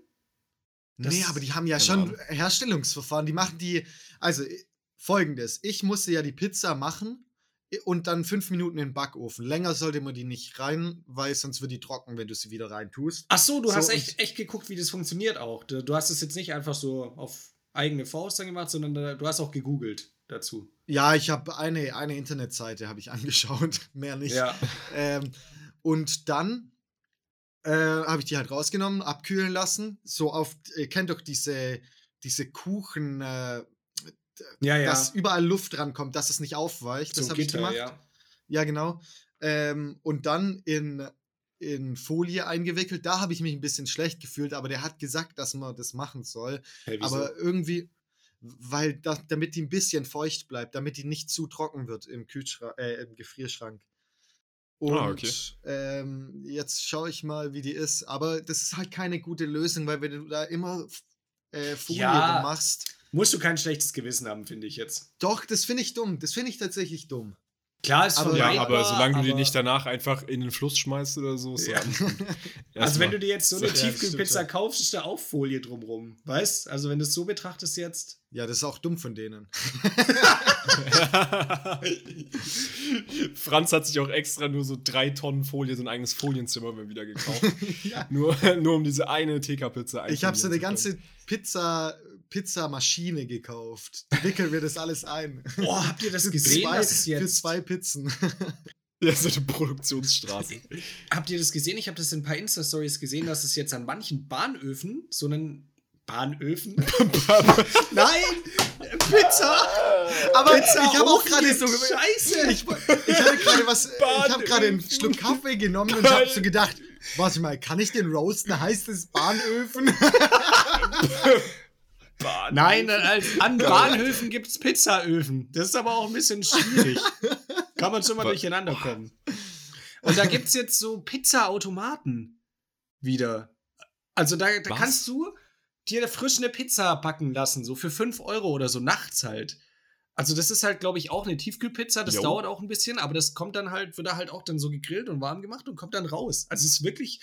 Das nee, aber die haben ja schon Ahnung. Herstellungsverfahren. Die machen die, also äh, folgendes: Ich musste ja die Pizza machen äh, und dann fünf Minuten in den Backofen. Länger sollte man die nicht rein, weil sonst wird die trocken, wenn du sie wieder rein tust. Ach so, du so, hast echt, echt geguckt, wie das funktioniert auch. Du, du hast es jetzt nicht einfach so auf eigene Faust dann gemacht, sondern du hast auch gegoogelt dazu. Ja, ich habe eine, eine Internetseite habe ich angeschaut, mehr nicht. Ja. Ähm, und dann äh, habe ich die halt rausgenommen, abkühlen lassen. So auf, ihr kennt doch diese, diese Kuchen, äh, ja, ja. dass überall Luft rankommt, dass es nicht aufweicht. So das habe ich gemacht. Ja, ja genau. Ähm, und dann in, in Folie eingewickelt. Da habe ich mich ein bisschen schlecht gefühlt, aber der hat gesagt, dass man das machen soll. Hey, aber irgendwie, weil das, damit die ein bisschen feucht bleibt, damit die nicht zu trocken wird im Kühlschrank, äh, im Gefrierschrank. Und ah, okay. ähm, jetzt schaue ich mal, wie die ist. Aber das ist halt keine gute Lösung, weil wenn du da immer äh, Folie ja, machst. Musst du kein schlechtes Gewissen haben, finde ich jetzt. Doch, das finde ich dumm. Das finde ich tatsächlich dumm. Klar, ist aber, ja, aber solange du die nicht danach einfach in den Fluss schmeißt oder so. Ja. also, wenn du dir jetzt so eine Tiefkühlpizza kaufst, ist da auch Folie drumrum. Weißt Also, wenn du es so betrachtest jetzt. Ja, das ist auch dumm von denen. Franz hat sich auch extra nur so drei Tonnen Folie, so ein eigenes Folienzimmer mal wieder gekauft. ja. nur, nur um diese eine TK-Pizza Ich habe so eine ganze Pizza, Pizzamaschine gekauft. Die wickeln wir das alles ein. Boah, habt ihr das gesehen? Zwei, das jetzt... Für zwei Pizzen. Ja, so eine Produktionsstraße. Habt ihr das gesehen? Ich habe das in ein paar Insta-Stories gesehen, dass es jetzt an manchen Bahnöfen so einen Bahnöfen? Nein! Pizza! Aber Pizza ich habe auch gerade so Scheiße! Ich, ich hatte gerade was. Bahnöfen. Ich habe gerade einen Schluck Kaffee genommen und habe so gedacht, warte mal, kann ich den roasten? Heißt es Bahnöfen? Bahnhöfen. Nein, als, an Bahnhöfen gibt es Pizzaöfen. Das ist aber auch ein bisschen schwierig. Kann man schon mal durcheinander kommen. Und da gibt es jetzt so Pizza-Automaten wieder. Also da, da kannst du dir frisch eine Pizza backen lassen, so für 5 Euro oder so, nachts halt. Also das ist halt, glaube ich, auch eine Tiefkühlpizza. Das jo. dauert auch ein bisschen, aber das kommt dann halt, wird da halt auch dann so gegrillt und warm gemacht und kommt dann raus. Also es ist wirklich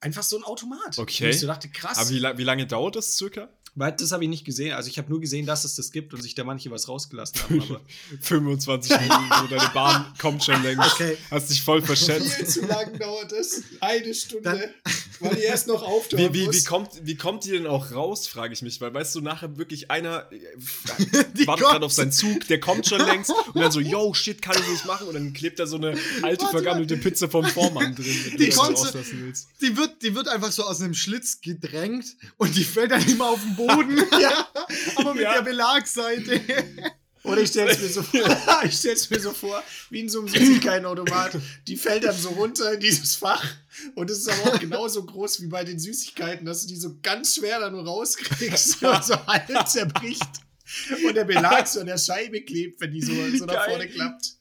einfach so ein Automat. Okay. Und ich so dachte, krass. Aber wie, wie lange dauert das circa? Weil das habe ich nicht gesehen. Also ich habe nur gesehen, dass es das gibt und sich da manche was rausgelassen haben. Aber 25 Minuten, so deine Bahn kommt schon längst. Okay. Hast dich voll verschätzt. Viel zu lang dauert es. Eine Stunde. Dann, weil die erst noch auftauchen wie, wie, wie, kommt, wie kommt die denn auch raus, frage ich mich. Weil weißt du, nachher wirklich einer äh, wartet gerade auf seinen Zug, der kommt schon längst und dann so, yo, shit, kann ich nicht machen. Und dann klebt da so eine alte, vergammelte Pizza vom Vormann drin. Die, konnte, die, wird, die wird einfach so aus einem Schlitz gedrängt und die fällt dann immer auf den Boden. Boden. ja, aber mit ja. der Belagseite. Oder ich stelle es mir, so vor, mir so vor, wie in so einem Süßigkeitenautomat. Die fällt dann so runter in dieses Fach. Und es ist aber auch genauso groß wie bei den Süßigkeiten, dass du die so ganz schwer da nur rauskriegst und so halb zerbricht. Und der Belag so an der Scheibe klebt, wenn die so, so nach vorne klappt.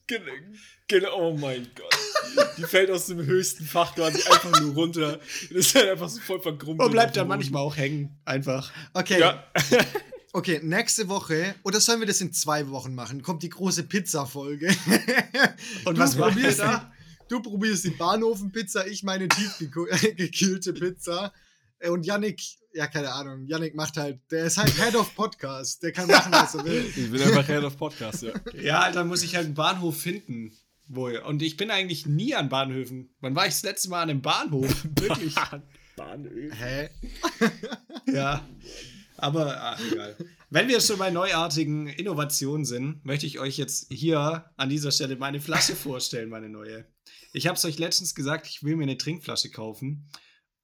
Genau, oh mein Gott. Die fällt aus dem höchsten Fach quasi einfach nur runter. Das ist halt einfach so voll verkrumpelt. Und bleibt dann manchmal auch hängen. Einfach. Okay. Ja. Okay, nächste Woche, oder sollen wir das in zwei Wochen machen? Kommt die große Pizza-Folge. Und was machen wir da? Du probierst die Bahnhofenpizza, ich meine tiefgekühlte Pizza. Und Yannick, ja, keine Ahnung, Yannick macht halt, der ist halt Head of Podcast. Der kann machen, was er will. Ich bin einfach Head of Podcast, ja. Ja, dann muss ich halt einen Bahnhof finden. Wohl. Und ich bin eigentlich nie an Bahnhöfen. Wann war ich das letzte Mal an einem Bahnhof? Wirklich. Bahnhöfen. Hä? ja. Aber ach, egal. Wenn wir schon bei neuartigen Innovationen sind, möchte ich euch jetzt hier an dieser Stelle meine Flasche vorstellen, meine neue. Ich habe es euch letztens gesagt, ich will mir eine Trinkflasche kaufen.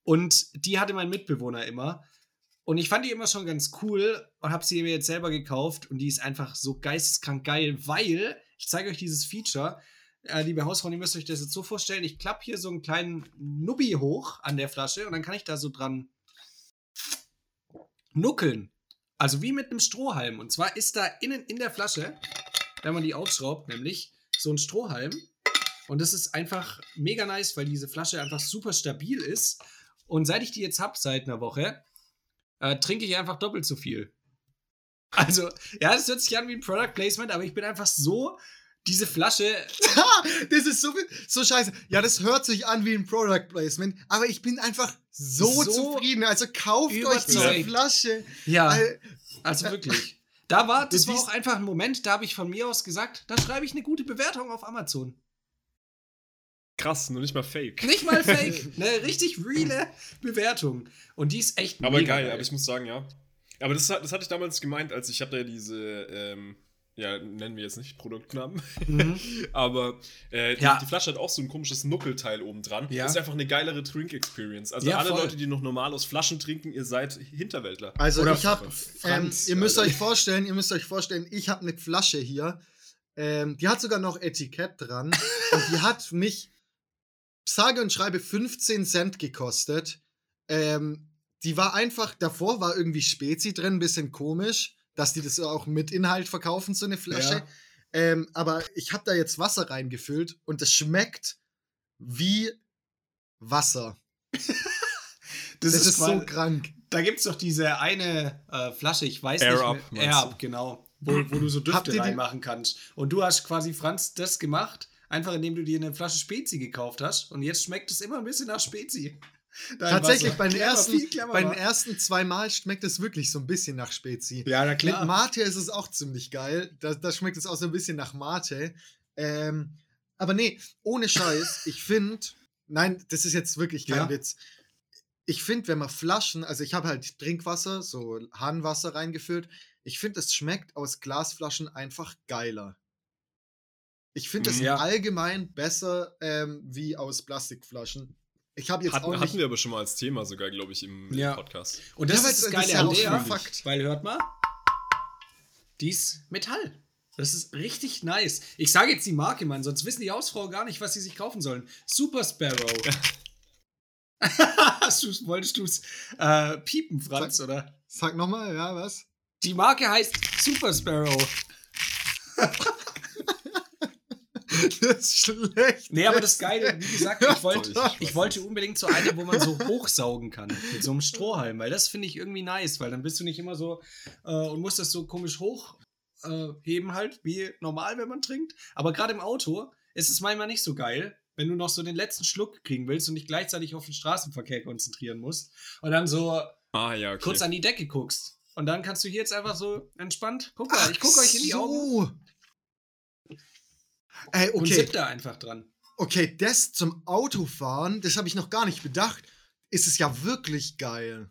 Und die hatte mein Mitbewohner immer. Und ich fand die immer schon ganz cool und habe sie mir jetzt selber gekauft. Und die ist einfach so geisteskrank geil, weil ich zeige euch dieses Feature äh, liebe Hausfrauen, ihr müsst euch das jetzt so vorstellen, ich klappe hier so einen kleinen Nubbi hoch an der Flasche und dann kann ich da so dran nuckeln. Also wie mit einem Strohhalm. Und zwar ist da innen in der Flasche, wenn man die aufschraubt, nämlich so ein Strohhalm. Und das ist einfach mega nice, weil diese Flasche einfach super stabil ist. Und seit ich die jetzt habe, seit einer Woche, äh, trinke ich einfach doppelt so viel. Also, ja, das hört sich an wie ein Product Placement, aber ich bin einfach so diese Flasche. das ist so, so scheiße. Ja, das hört sich an wie ein Product Placement, aber ich bin einfach so, so zufrieden. Also kauft euch diese Flasche. Ja. Also wirklich. Da war, das war auch einfach ein Moment, da habe ich von mir aus gesagt, da schreibe ich eine gute Bewertung auf Amazon. Krass, nur nicht mal fake. Nicht mal fake. Eine richtig reale Bewertung. Und die ist echt Aber geil, geil, aber ich muss sagen, ja. Aber das, das hatte ich damals gemeint, als ich habe da ja diese, ähm, ja, nennen wir jetzt nicht Produktnamen, mhm. aber äh, die, ja. die, Flasche hat auch so ein komisches Nuckelteil oben dran. Ja. Das ist einfach eine geilere Drink-Experience. Also ja, alle voll. Leute, die noch normal aus Flaschen trinken, ihr seid Hinterwäldler. Also Oder ich habe, ähm, ihr müsst euch vorstellen, ihr müsst euch vorstellen, ich habe eine Flasche hier, ähm, die hat sogar noch Etikett dran und die hat mich sage und schreibe 15 Cent gekostet. Ähm, die war einfach, davor war irgendwie Spezi drin, ein bisschen komisch dass die das auch mit Inhalt verkaufen, so eine Flasche. Ja. Ähm, aber ich habe da jetzt Wasser reingefüllt und es schmeckt wie Wasser. das, das, ist, ist so krank. Da gibt es doch diese eine äh, Flasche, ich weiß Air nicht. Up, mehr, Air Up, genau. Wo, wo du so Düfte reinmachen kannst. Und du hast quasi, Franz, das gemacht einfach indem du dir eine Flasche Spezi gekauft hast und jetzt schmeckt es immer ein bisschen nach Spezi. Dein Tatsächlich, bei den, ersten, bei den ersten zwei Mal schmeckt es wirklich so ein bisschen nach Spezi. Ja, na klar. Mit Mate ist es auch ziemlich geil. Da, da schmeckt es auch so ein bisschen nach Mate. Ähm, aber nee, ohne Scheiß, ich finde, nein, das ist jetzt wirklich kein ja. Witz. Ich finde, wenn man Flaschen, also ich habe halt Trinkwasser, so Hahnwasser reingefüllt, ich finde, es schmeckt aus Glasflaschen einfach geiler. Ich finde es ja. allgemein besser ähm, wie aus Plastikflaschen. Ich habe jetzt hatten, auch nicht hatten wir aber schon mal als Thema sogar, glaube ich, im, ja. Podcast. Und das ja, ist das Geile an der, Fakt. weil hört mal, dies Metall. Das ist richtig nice. Ich sage jetzt die Marke, Mann, sonst wissen die Hausfrau gar nicht, was sie sich kaufen sollen. Super Sparrow. wolltest du es äh, piepen, Franz, sag, oder? Sag nochmal, ja, was? Die Marke heißt Super Sparrow. das ist schlecht. Nee, aber das Geile, wie gesagt, ich wollte, ich wollte unbedingt so eine, wo man so hochsaugen kann. Mit so einem Strohhalm, weil das finde ich irgendwie nice, weil dann bist du nicht immer so äh, und musst das so komisch hochheben, äh, halt, wie normal, wenn man trinkt. Aber gerade im Auto ist es manchmal nicht so geil, wenn du noch so den letzten Schluck kriegen willst und dich gleichzeitig auf den Straßenverkehr konzentrieren musst und dann so ah, ja, okay. kurz an die Decke guckst. Und dann kannst du hier jetzt einfach so entspannt, guck mal, ich gucke euch in die so. Augen. Ey, okay. Und sitzt da einfach dran. Okay, das zum Autofahren, das habe ich noch gar nicht bedacht, ist es ja wirklich geil.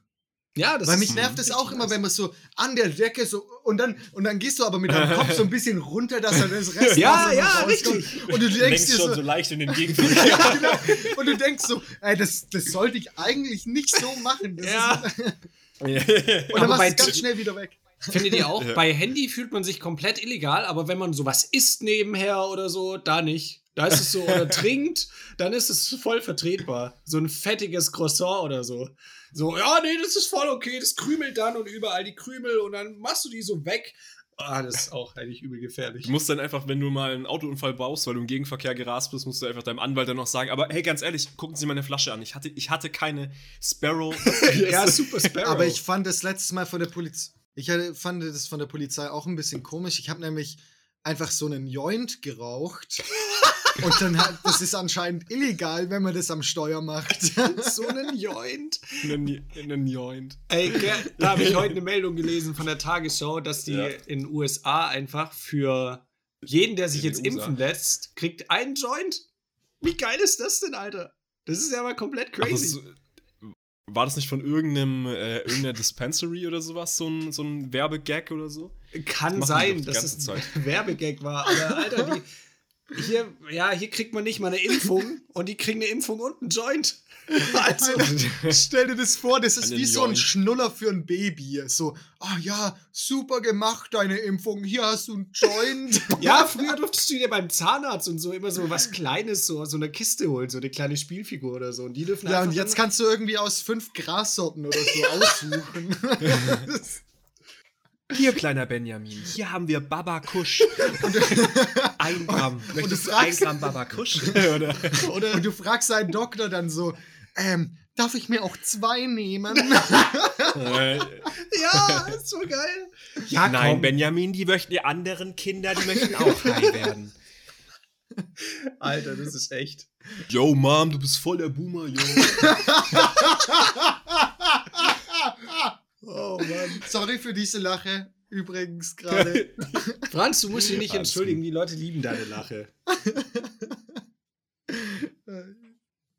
Ja, das Weil mich nervt es auch immer, wenn man so an der Decke so und dann und dann gehst du aber mit deinem Kopf so ein bisschen runter, dass dann das Rest Ja, ja, richtig. Und du denkst dir so, so leicht in den Gegenverkehr. ja, genau. Und du denkst so, ey, das, das sollte ich eigentlich nicht so machen. Das ja. Ist, und dann machst du ganz schnell wieder weg. Findet ihr auch? Ja. Bei Handy fühlt man sich komplett illegal, aber wenn man sowas isst nebenher oder so, da nicht. Da ist es so, oder trinkt, dann ist es voll vertretbar. So ein fettiges Croissant oder so. So, ja, nee, das ist voll okay, das krümelt dann und überall die Krümel und dann machst du die so weg. Ah, das ist auch eigentlich übel gefährlich. Du musst dann einfach, wenn du mal einen Autounfall baust, weil du im Gegenverkehr gerast bist, musst du einfach deinem Anwalt dann noch sagen, aber hey, ganz ehrlich, gucken Sie meine Flasche an. Ich hatte, ich hatte keine Sparrow. ja, super Sparrow. Aber ich fand das letzte Mal von der Polizei ich fand das von der Polizei auch ein bisschen komisch. Ich habe nämlich einfach so einen Joint geraucht. Und dann hat, das ist anscheinend illegal, wenn man das am Steuer macht. so einen Joint. Einen, Joint. Ey, da habe ich heute eine Meldung gelesen von der Tagesschau, dass die ja. in den USA einfach für jeden, der sich in jetzt impfen lässt, kriegt einen Joint. Wie geil ist das denn, Alter? Das ist ja mal komplett crazy. Ach, war das nicht von irgendeinem äh, irgendeiner Dispensary oder sowas, so ein, so ein Werbegag oder so? Kann das sein, dass es ein Werbegag war. Aber Alter, die, hier, ja, hier kriegt man nicht mal eine Impfung und die kriegen eine Impfung und einen Joint. Also, stell dir das vor, das ist wie so ein Schnuller für ein Baby. So, ah oh ja, super gemacht, deine Impfung. Hier hast du einen Joint. ja, früher durftest du dir beim Zahnarzt und so immer so was Kleines, so, so eine Kiste holen, so eine kleine Spielfigur oder so. Und die dürfen Ja, und jetzt kannst du irgendwie aus fünf Grassorten oder so aussuchen. Hier, kleiner Benjamin, hier haben wir Baba Kusch. ein Gramm. Und du fragst, ein Gramm Baba Kusch? oder, oder? Und du fragst deinen Doktor dann so, ähm, darf ich mir auch zwei nehmen? ja, ist so geil. Ja, Nein, komm. Benjamin, die möchten die anderen Kinder, die möchten auch high werden. Alter, das ist echt. Yo, Mom, du bist voll der Boomer, yo. Oh Mann. Sorry für diese Lache. Übrigens gerade. Franz, du musst dich nicht entschuldigen, die Leute lieben deine Lache.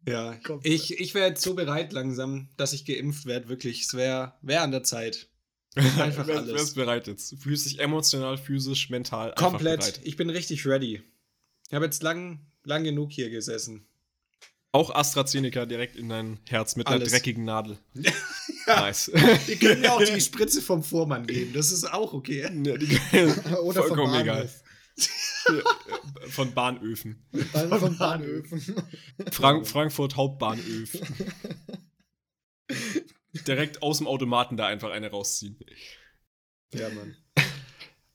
Ja, ich, ich wäre jetzt so bereit langsam, dass ich geimpft werde, wirklich. Es wäre wär an der Zeit. Einfach alles. Du wärst bereit jetzt. Fühlst dich emotional, physisch, mental. Komplett. Bereit. Ich bin richtig ready. Ich habe jetzt lang, lang genug hier gesessen. Auch AstraZeneca direkt in dein Herz mit Alles. einer dreckigen Nadel. ja. Nice. Die können ja auch die Spritze vom Vormann geben. Das ist auch okay. Ja, die, Oder vollkommen egal. Von Bahnöfen. Von, von Bahnöfen. Frank Frankfurt Hauptbahnöf. Direkt aus dem Automaten da einfach eine rausziehen. Ja, Mann.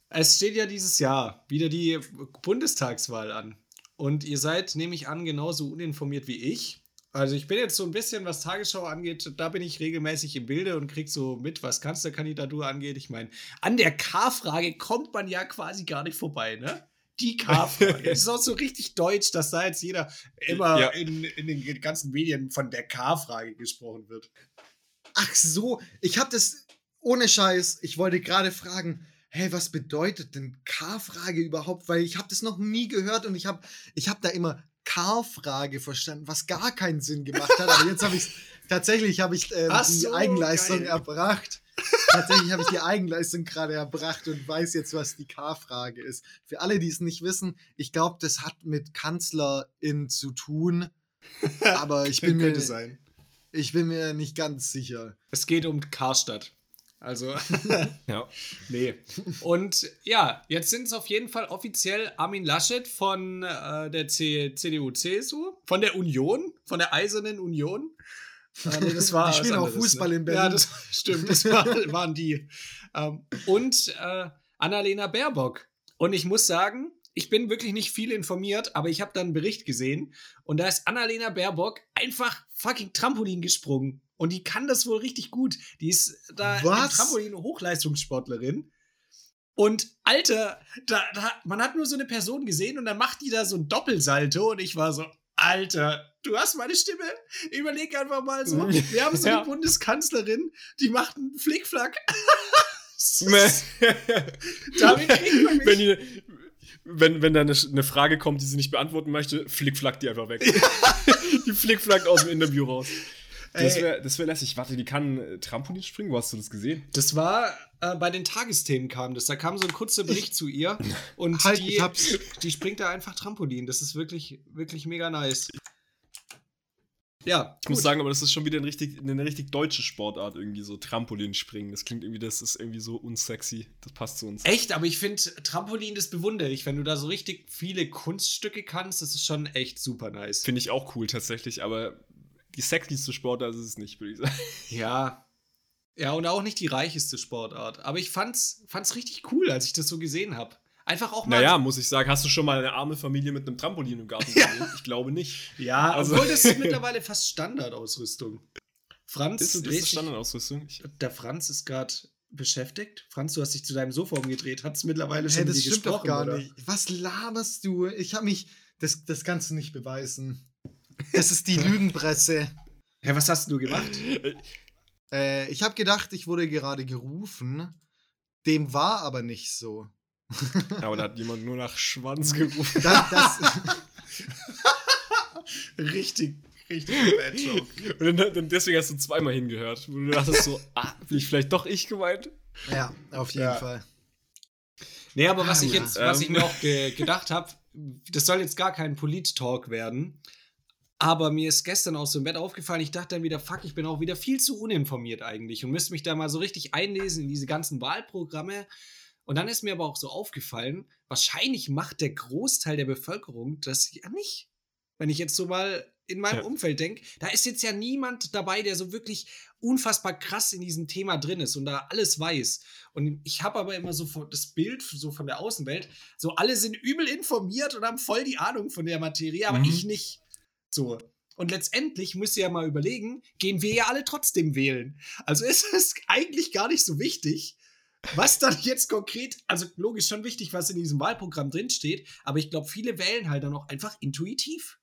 Es steht ja dieses Jahr wieder die Bundestagswahl an. Und ihr seid, nehme ich an, genauso uninformiert wie ich. Also ich bin jetzt so ein bisschen, was Tagesschau angeht, da bin ich regelmäßig im Bilde und krieg so mit, was Kanzlerkandidatur angeht. Ich meine, an der K-Frage kommt man ja quasi gar nicht vorbei, ne? Die K-Frage. das ist auch so richtig deutsch, dass da jetzt jeder immer ja. in, in den ganzen Medien von der K-Frage gesprochen wird. Ach so, ich habe das ohne Scheiß. Ich wollte gerade fragen, hey, was bedeutet denn K-Frage überhaupt? Weil ich habe das noch nie gehört und ich habe ich hab da immer K-Frage verstanden, was gar keinen Sinn gemacht hat. Aber jetzt habe ich tatsächlich habe ich ähm, die so, Eigenleistung geil. erbracht. Tatsächlich habe ich die Eigenleistung gerade erbracht und weiß jetzt, was die K-Frage ist. Für alle, die es nicht wissen, ich glaube, das hat mit Kanzlerin zu tun. Aber ich bin mir, sein. ich bin mir nicht ganz sicher. Es geht um Karstadt. Also, ja. Nee. Und ja, jetzt sind es auf jeden Fall offiziell Armin Laschet von äh, der C CDU, CSU, von der Union, von der Eisernen Union. Äh, nee, das war die spielen auch Fußball ne? in Berlin. Ja, das stimmt, das war, waren die. Ähm, und äh, Annalena Baerbock. Und ich muss sagen, ich bin wirklich nicht viel informiert, aber ich habe da einen Bericht gesehen und da ist Annalena Baerbock einfach fucking Trampolin gesprungen. Und die kann das wohl richtig gut. Die ist da? Trampolin-Hochleistungssportlerin. Und Alter, da, da, man hat nur so eine Person gesehen und dann macht die da so ein Doppelsalto und ich war so, Alter, du hast meine Stimme. Überleg einfach mal so. Wir haben so ja. eine Bundeskanzlerin, die macht einen Flickflack. Damit kriegt man mich. Wenn, die, wenn, wenn da eine, eine, Frage kommt, die sie nicht beantworten möchte, flickflackt die einfach weg. die flickflackt aus dem Interview raus. Das wäre das wär lässig. Warte, die kann äh, Trampolin springen? Wo hast du das gesehen? Das war äh, bei den Tagesthemen kam das. Da kam so ein kurzer Bericht zu ihr und halt, die, die springt da einfach Trampolin. Das ist wirklich, wirklich mega nice. Ja. Ich gut. muss sagen, aber das ist schon wieder eine richtig, eine richtig deutsche Sportart, irgendwie so Trampolin springen. Das klingt irgendwie, das ist irgendwie so unsexy. Das passt zu uns. Echt, aber ich finde Trampolin, das bewundere ich. Wenn du da so richtig viele Kunststücke kannst, das ist schon echt super nice. Finde ich auch cool tatsächlich, aber die sexyste Sportart ist es nicht, würde ich sagen. Ja. Ja, und auch nicht die reicheste Sportart. Aber ich fand's, fand's richtig cool, als ich das so gesehen habe. Einfach auch mal. Naja, muss ich sagen, hast du schon mal eine arme Familie mit einem Trampolin im Garten gesehen? ja. Ich glaube nicht. Ja, also. obwohl das ist mittlerweile fast Standardausrüstung. Franz. Ist, ist das Standardausrüstung? Der Franz ist gerade beschäftigt. Franz, du hast dich zu deinem Sofa umgedreht. Hat es mittlerweile schon hey, das stimmt gesprochen, doch gar oder? nicht. Was laberst du? Ich habe mich. Das, das kannst du nicht beweisen. Das ist die Lügenpresse. Ja, was hast du gemacht? Äh, ich habe gedacht, ich wurde gerade gerufen. Dem war aber nicht so. Ja, aber da hat jemand nur nach Schwanz gerufen. Das, das richtig, richtig bad joke. Und dann, dann, deswegen hast du zweimal hingehört. Wo du dachtest so, ah, bin ich vielleicht doch ich gemeint? Ja, auf jeden ja. Fall. Nee, aber was ah, ich ja. jetzt, was ähm. ich mir auch ge gedacht habe, das soll jetzt gar kein Polit-Talk werden. Aber mir ist gestern aus dem Bett aufgefallen, ich dachte dann wieder, fuck, ich bin auch wieder viel zu uninformiert eigentlich und müsste mich da mal so richtig einlesen in diese ganzen Wahlprogramme. Und dann ist mir aber auch so aufgefallen, wahrscheinlich macht der Großteil der Bevölkerung das ja nicht. Wenn ich jetzt so mal in meinem ja. Umfeld denke, da ist jetzt ja niemand dabei, der so wirklich unfassbar krass in diesem Thema drin ist und da alles weiß. Und ich habe aber immer so das Bild so von der Außenwelt, so alle sind übel informiert und haben voll die Ahnung von der Materie, aber mhm. ich nicht. So. Und letztendlich müsst ihr ja mal überlegen, gehen wir ja alle trotzdem wählen. Also ist es eigentlich gar nicht so wichtig, was dann jetzt konkret, also logisch schon wichtig, was in diesem Wahlprogramm drinsteht, aber ich glaube, viele wählen halt dann auch einfach intuitiv.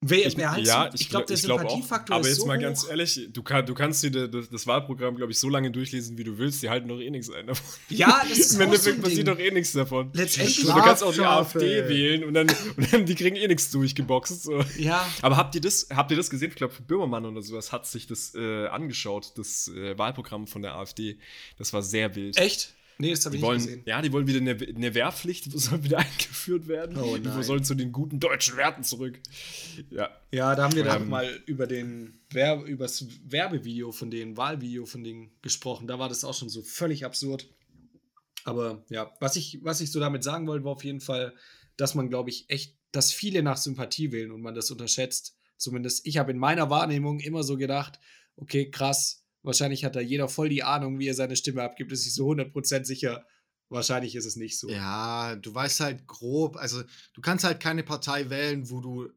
Wer, ich, wer halt ja, so, ich, ich glaube, der glaub Sympathiefaktor auch. Aber ist jetzt so mal ganz ehrlich, du, kann, du kannst dir das, das Wahlprogramm, glaube ich, so lange durchlesen, wie du willst. Die halten doch eh nichts ein davon. Ja, das ist Im Endeffekt so passiert doch eh nichts davon. Letztendlich. Du, du kannst auch die AfD wählen und dann, und dann die kriegen eh nichts durchgeboxt. So. Ja. Aber habt ihr das, habt ihr das gesehen? Ich glaube, Böhmermann oder sowas hat sich das äh, angeschaut, das äh, Wahlprogramm von der AfD. Das war sehr wild. Echt? Nee, das habe ich wollen, nicht gesehen. Ja, die wollen wieder eine, eine Wehrpflicht, soll wieder eingeführt werden. Oh, die sollen zu den guten deutschen Werten zurück. Ja. Ja, da haben wir dann ähm, mal über den Werbe, übers Werbevideo von denen, Wahlvideo von denen gesprochen. Da war das auch schon so völlig absurd. Aber ja, was ich, was ich so damit sagen wollte, war auf jeden Fall, dass man, glaube ich, echt, dass viele nach Sympathie wählen und man das unterschätzt. Zumindest ich habe in meiner Wahrnehmung immer so gedacht, okay, krass, Wahrscheinlich hat da jeder voll die Ahnung, wie er seine Stimme abgibt, ist sich so 100% sicher. Wahrscheinlich ist es nicht so. Ja, du weißt halt grob, also du kannst halt keine Partei wählen, wo du,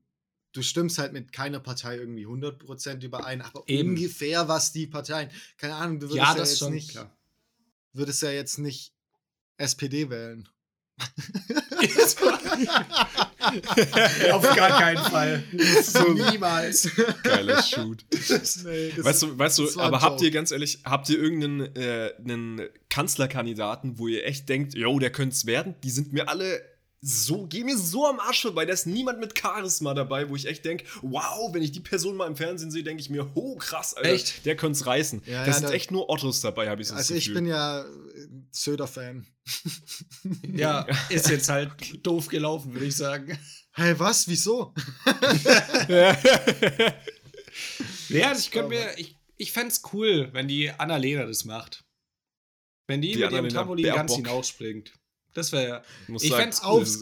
du stimmst halt mit keiner Partei irgendwie 100% überein, aber Eben. ungefähr was die Parteien, keine Ahnung, du würdest ja, ja jetzt nicht, klar. würdest ja jetzt nicht SPD wählen. Auf gar keinen Fall. So Niemals. Geiler Shoot. Nee, weißt du, weißt du aber habt ihr ganz ehrlich, habt ihr irgendeinen äh, Kanzlerkandidaten, wo ihr echt denkt, yo, der könnte es werden? Die sind mir alle so, geh mir so am Arsch vorbei. Da ist niemand mit Charisma dabei, wo ich echt denke, wow, wenn ich die Person mal im Fernsehen sehe, denke ich mir, oh krass, Alter, echt? der könnte es reißen. Ja, da ja, sind da, echt nur Ottos dabei, habe ich so Also ich bin ja äh, Söder-Fan. ja, ist jetzt halt doof gelaufen, würde ich sagen. Hey, was? Wieso? ja, also ich könnte mir, ich, ich fände es cool, wenn die Annalena das macht. Wenn die, die mit ihrem Trampolin ganz hinausspringt. Das wäre ja. Ich fände es aufs,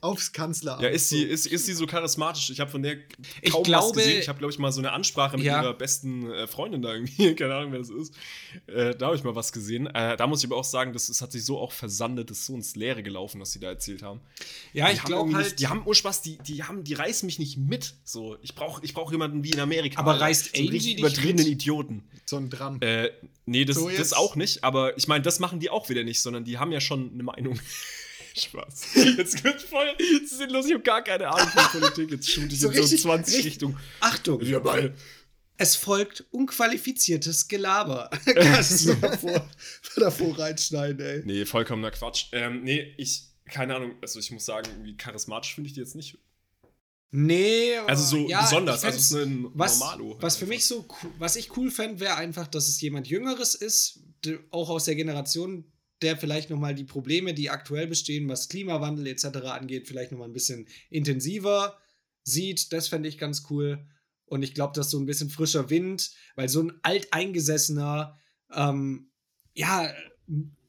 aufs Kanzleramt. Ja, ist sie, ist, ist sie so charismatisch? Ich habe von der kaum ich glaube, was gesehen. Ich habe, glaube ich, mal so eine Ansprache mit ja. ihrer besten äh, Freundin da irgendwie. Keine Ahnung, wer das ist. Äh, da habe ich mal was gesehen. Äh, da muss ich aber auch sagen, das, das hat sich so auch versandet, das ist so ins Leere gelaufen, was sie da erzählt haben. Ja, die ich glaube halt. Nicht, die haben nur Spaß, die, die, haben, die reißen mich nicht mit. So, ich brauche ich brauch jemanden wie in Amerika. Aber reißt so Angie dich übertriebenen Idioten. So ein Drum. Äh, nee, das, so das auch nicht. Aber ich meine, das machen die auch wieder nicht, sondern die haben ja schon eine Meinung. Spaß. Jetzt wird voll sinnlos, ich habe gar keine Ahnung von Politik. Jetzt shoot ich so in so 20 richtig, Richtung. Achtung! Ja, mal. Es folgt unqualifiziertes Gelaber. Kannst du davor, davor reinschneiden, ey. Nee, vollkommener Quatsch. Ähm, nee, ich, keine Ahnung, also ich muss sagen, irgendwie charismatisch finde ich die jetzt nicht. Nee, also so ja, besonders, also es ist ein was, Normalo. Was für mich so, was ich cool fände, wäre einfach, dass es jemand Jüngeres ist, auch aus der Generation, der vielleicht nochmal die Probleme, die aktuell bestehen, was Klimawandel etc. angeht, vielleicht nochmal ein bisschen intensiver sieht. Das fände ich ganz cool. Und ich glaube, dass so ein bisschen frischer Wind, weil so ein alteingesessener, ähm, ja,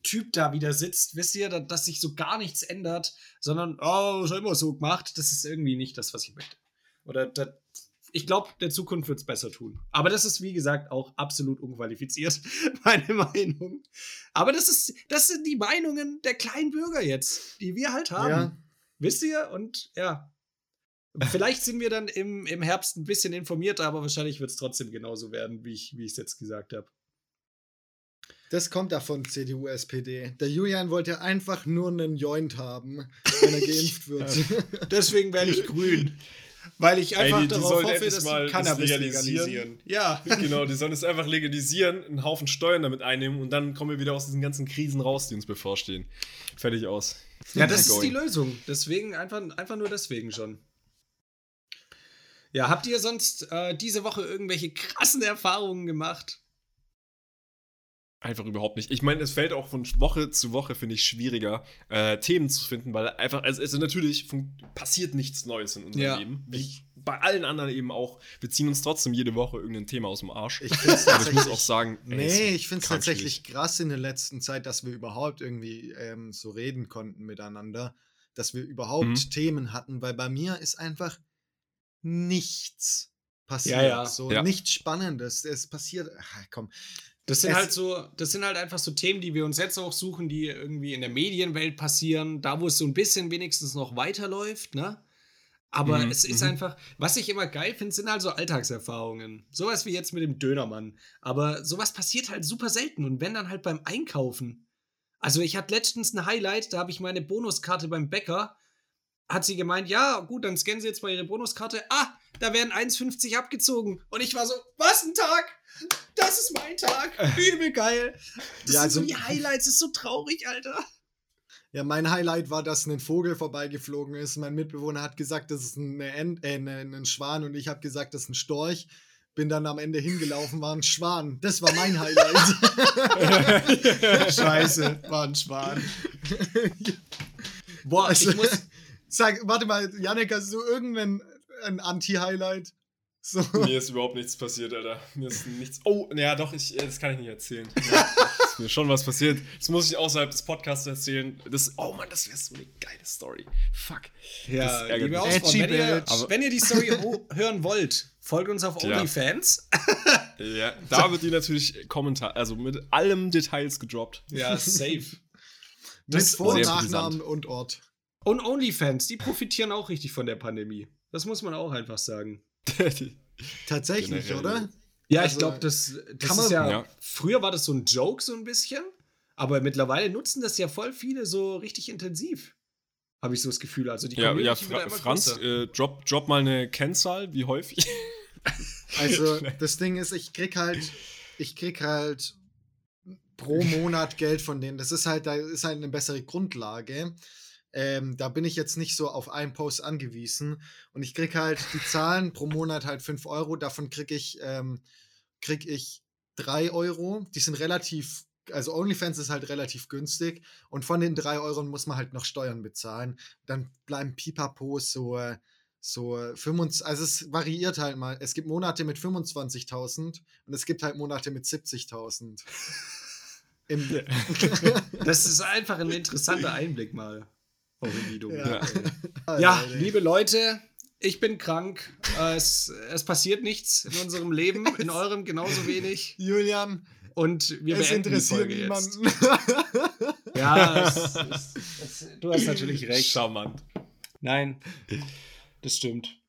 Typ da wieder sitzt, wisst ihr, dass, dass sich so gar nichts ändert, sondern, oh, ist immer so gemacht, das ist irgendwie nicht das, was ich möchte. Oder das, ich glaube, der Zukunft wird es besser tun. Aber das ist, wie gesagt, auch absolut unqualifiziert, meine Meinung. Aber das, ist, das sind die Meinungen der kleinen Bürger jetzt, die wir halt haben. Ja. Wisst ihr? Und ja. Vielleicht sind wir dann im, im Herbst ein bisschen informierter, aber wahrscheinlich wird es trotzdem genauso werden, wie ich es jetzt gesagt habe. Das kommt davon, CDU, SPD. Der Julian wollte einfach nur einen Joint haben, wenn er geimpft wird. Deswegen werde ich grün. Weil ich einfach Ey, die, die darauf hoffe, dass die Cannabis das legalisieren. legalisieren. Ja. Genau, die sollen es einfach legalisieren, einen Haufen Steuern damit einnehmen und dann kommen wir wieder aus diesen ganzen Krisen raus, die uns bevorstehen. Fertig aus. Ja, das ist die Lösung. Deswegen, einfach, einfach nur deswegen schon. Ja, habt ihr sonst äh, diese Woche irgendwelche krassen Erfahrungen gemacht? Einfach überhaupt nicht. Ich meine, es fällt auch von Woche zu Woche, finde ich, schwieriger, äh, Themen zu finden, weil einfach, also, also natürlich passiert nichts Neues in unserem ja. Leben. Wie bei allen anderen eben auch. Wir ziehen uns trotzdem jede Woche irgendein Thema aus dem Arsch. Ich, Aber ich muss auch sagen, ey, nee, ich finde es tatsächlich krass in der letzten Zeit, dass wir überhaupt irgendwie ähm, so reden konnten miteinander, dass wir überhaupt mhm. Themen hatten, weil bei mir ist einfach nichts passiert. Ja, ja. So ja. nichts Spannendes. Es passiert. Ach, komm, das sind es halt so, das sind halt einfach so Themen, die wir uns jetzt auch suchen, die irgendwie in der Medienwelt passieren, da wo es so ein bisschen wenigstens noch weiterläuft, ne? Aber mhm, es ist mhm. einfach, was ich immer geil finde, sind halt so Alltagserfahrungen. Sowas wie jetzt mit dem Dönermann. Aber sowas passiert halt super selten und wenn dann halt beim Einkaufen. Also ich hatte letztens ein Highlight, da habe ich meine Bonuskarte beim Bäcker, hat sie gemeint, ja, gut, dann scannen Sie jetzt mal Ihre Bonuskarte. Ah, da werden 1,50 abgezogen. Und ich war so, was ein Tag! Das ist mein Tag! Übel geil! Das ja, also, sind so die Highlights, das ist so traurig, Alter. Ja, mein Highlight war, dass ein Vogel vorbeigeflogen ist. Mein Mitbewohner hat gesagt, das ist eine Ent äh, ein Schwan und ich habe gesagt, das ist ein Storch. Bin dann am Ende hingelaufen, war ein Schwan. Das war mein Highlight. Scheiße, war ein Schwan. Boah, also, ich muss. Sag, warte mal, Janik, hast du irgendein ein Anti-Highlight? So. Mir ist überhaupt nichts passiert, Alter. Mir ist nichts. Oh, ja, doch, ich, das kann ich nicht erzählen. Ja, ist mir schon was passiert. Das muss ich außerhalb des Podcasts erzählen. Das, oh Mann, das wäre so eine geile Story. Fuck. Ja, liebe wenn, ihr, wenn ihr die Story hören wollt, folgt uns auf OnlyFans. Ja. da wird die natürlich Kommentar, also mit allem Details gedroppt. Ja, safe. mit Vor- Nachnamen und Ort. Und OnlyFans, die profitieren auch richtig von der Pandemie. Das muss man auch einfach sagen. Tatsächlich, Generell. oder? Ja, also, ich glaube, das, das ist ja, ja, Früher war das so ein Joke, so ein bisschen. Aber mittlerweile nutzen das ja voll viele so richtig intensiv. Habe ich so das Gefühl. Also die ja, ja Fra Franz, äh, drop, drop mal eine Kennzahl, wie häufig? Also, das Ding ist, ich krieg halt, ich krieg halt pro Monat Geld von denen. Das ist halt, da ist halt eine bessere Grundlage. Ähm, da bin ich jetzt nicht so auf einen Post angewiesen. Und ich krieg halt die Zahlen pro Monat halt 5 Euro. Davon krieg ich, ähm, krieg ich 3 Euro. Die sind relativ also OnlyFans ist halt relativ günstig und von den 3 Euro muss man halt noch Steuern bezahlen. Dann bleiben Pipapo so, so 25, also es variiert halt mal. Es gibt Monate mit 25.000 und es gibt halt Monate mit 70.000. das ist einfach ein interessanter Einblick mal. Ja. ja, liebe Leute, ich bin krank. Es, es passiert nichts in unserem Leben, in eurem genauso wenig. Julian, und wir es interessiert niemanden. ja, es, es, es, du hast natürlich recht. Charmant. Nein, das stimmt.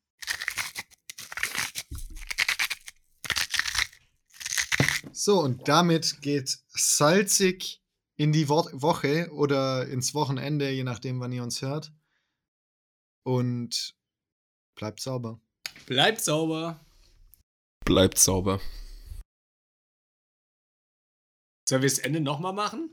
So, und damit geht salzig in die Wo Woche oder ins Wochenende, je nachdem, wann ihr uns hört. Und bleibt sauber. Bleibt sauber. Bleibt sauber. Sollen wir das Ende nochmal machen?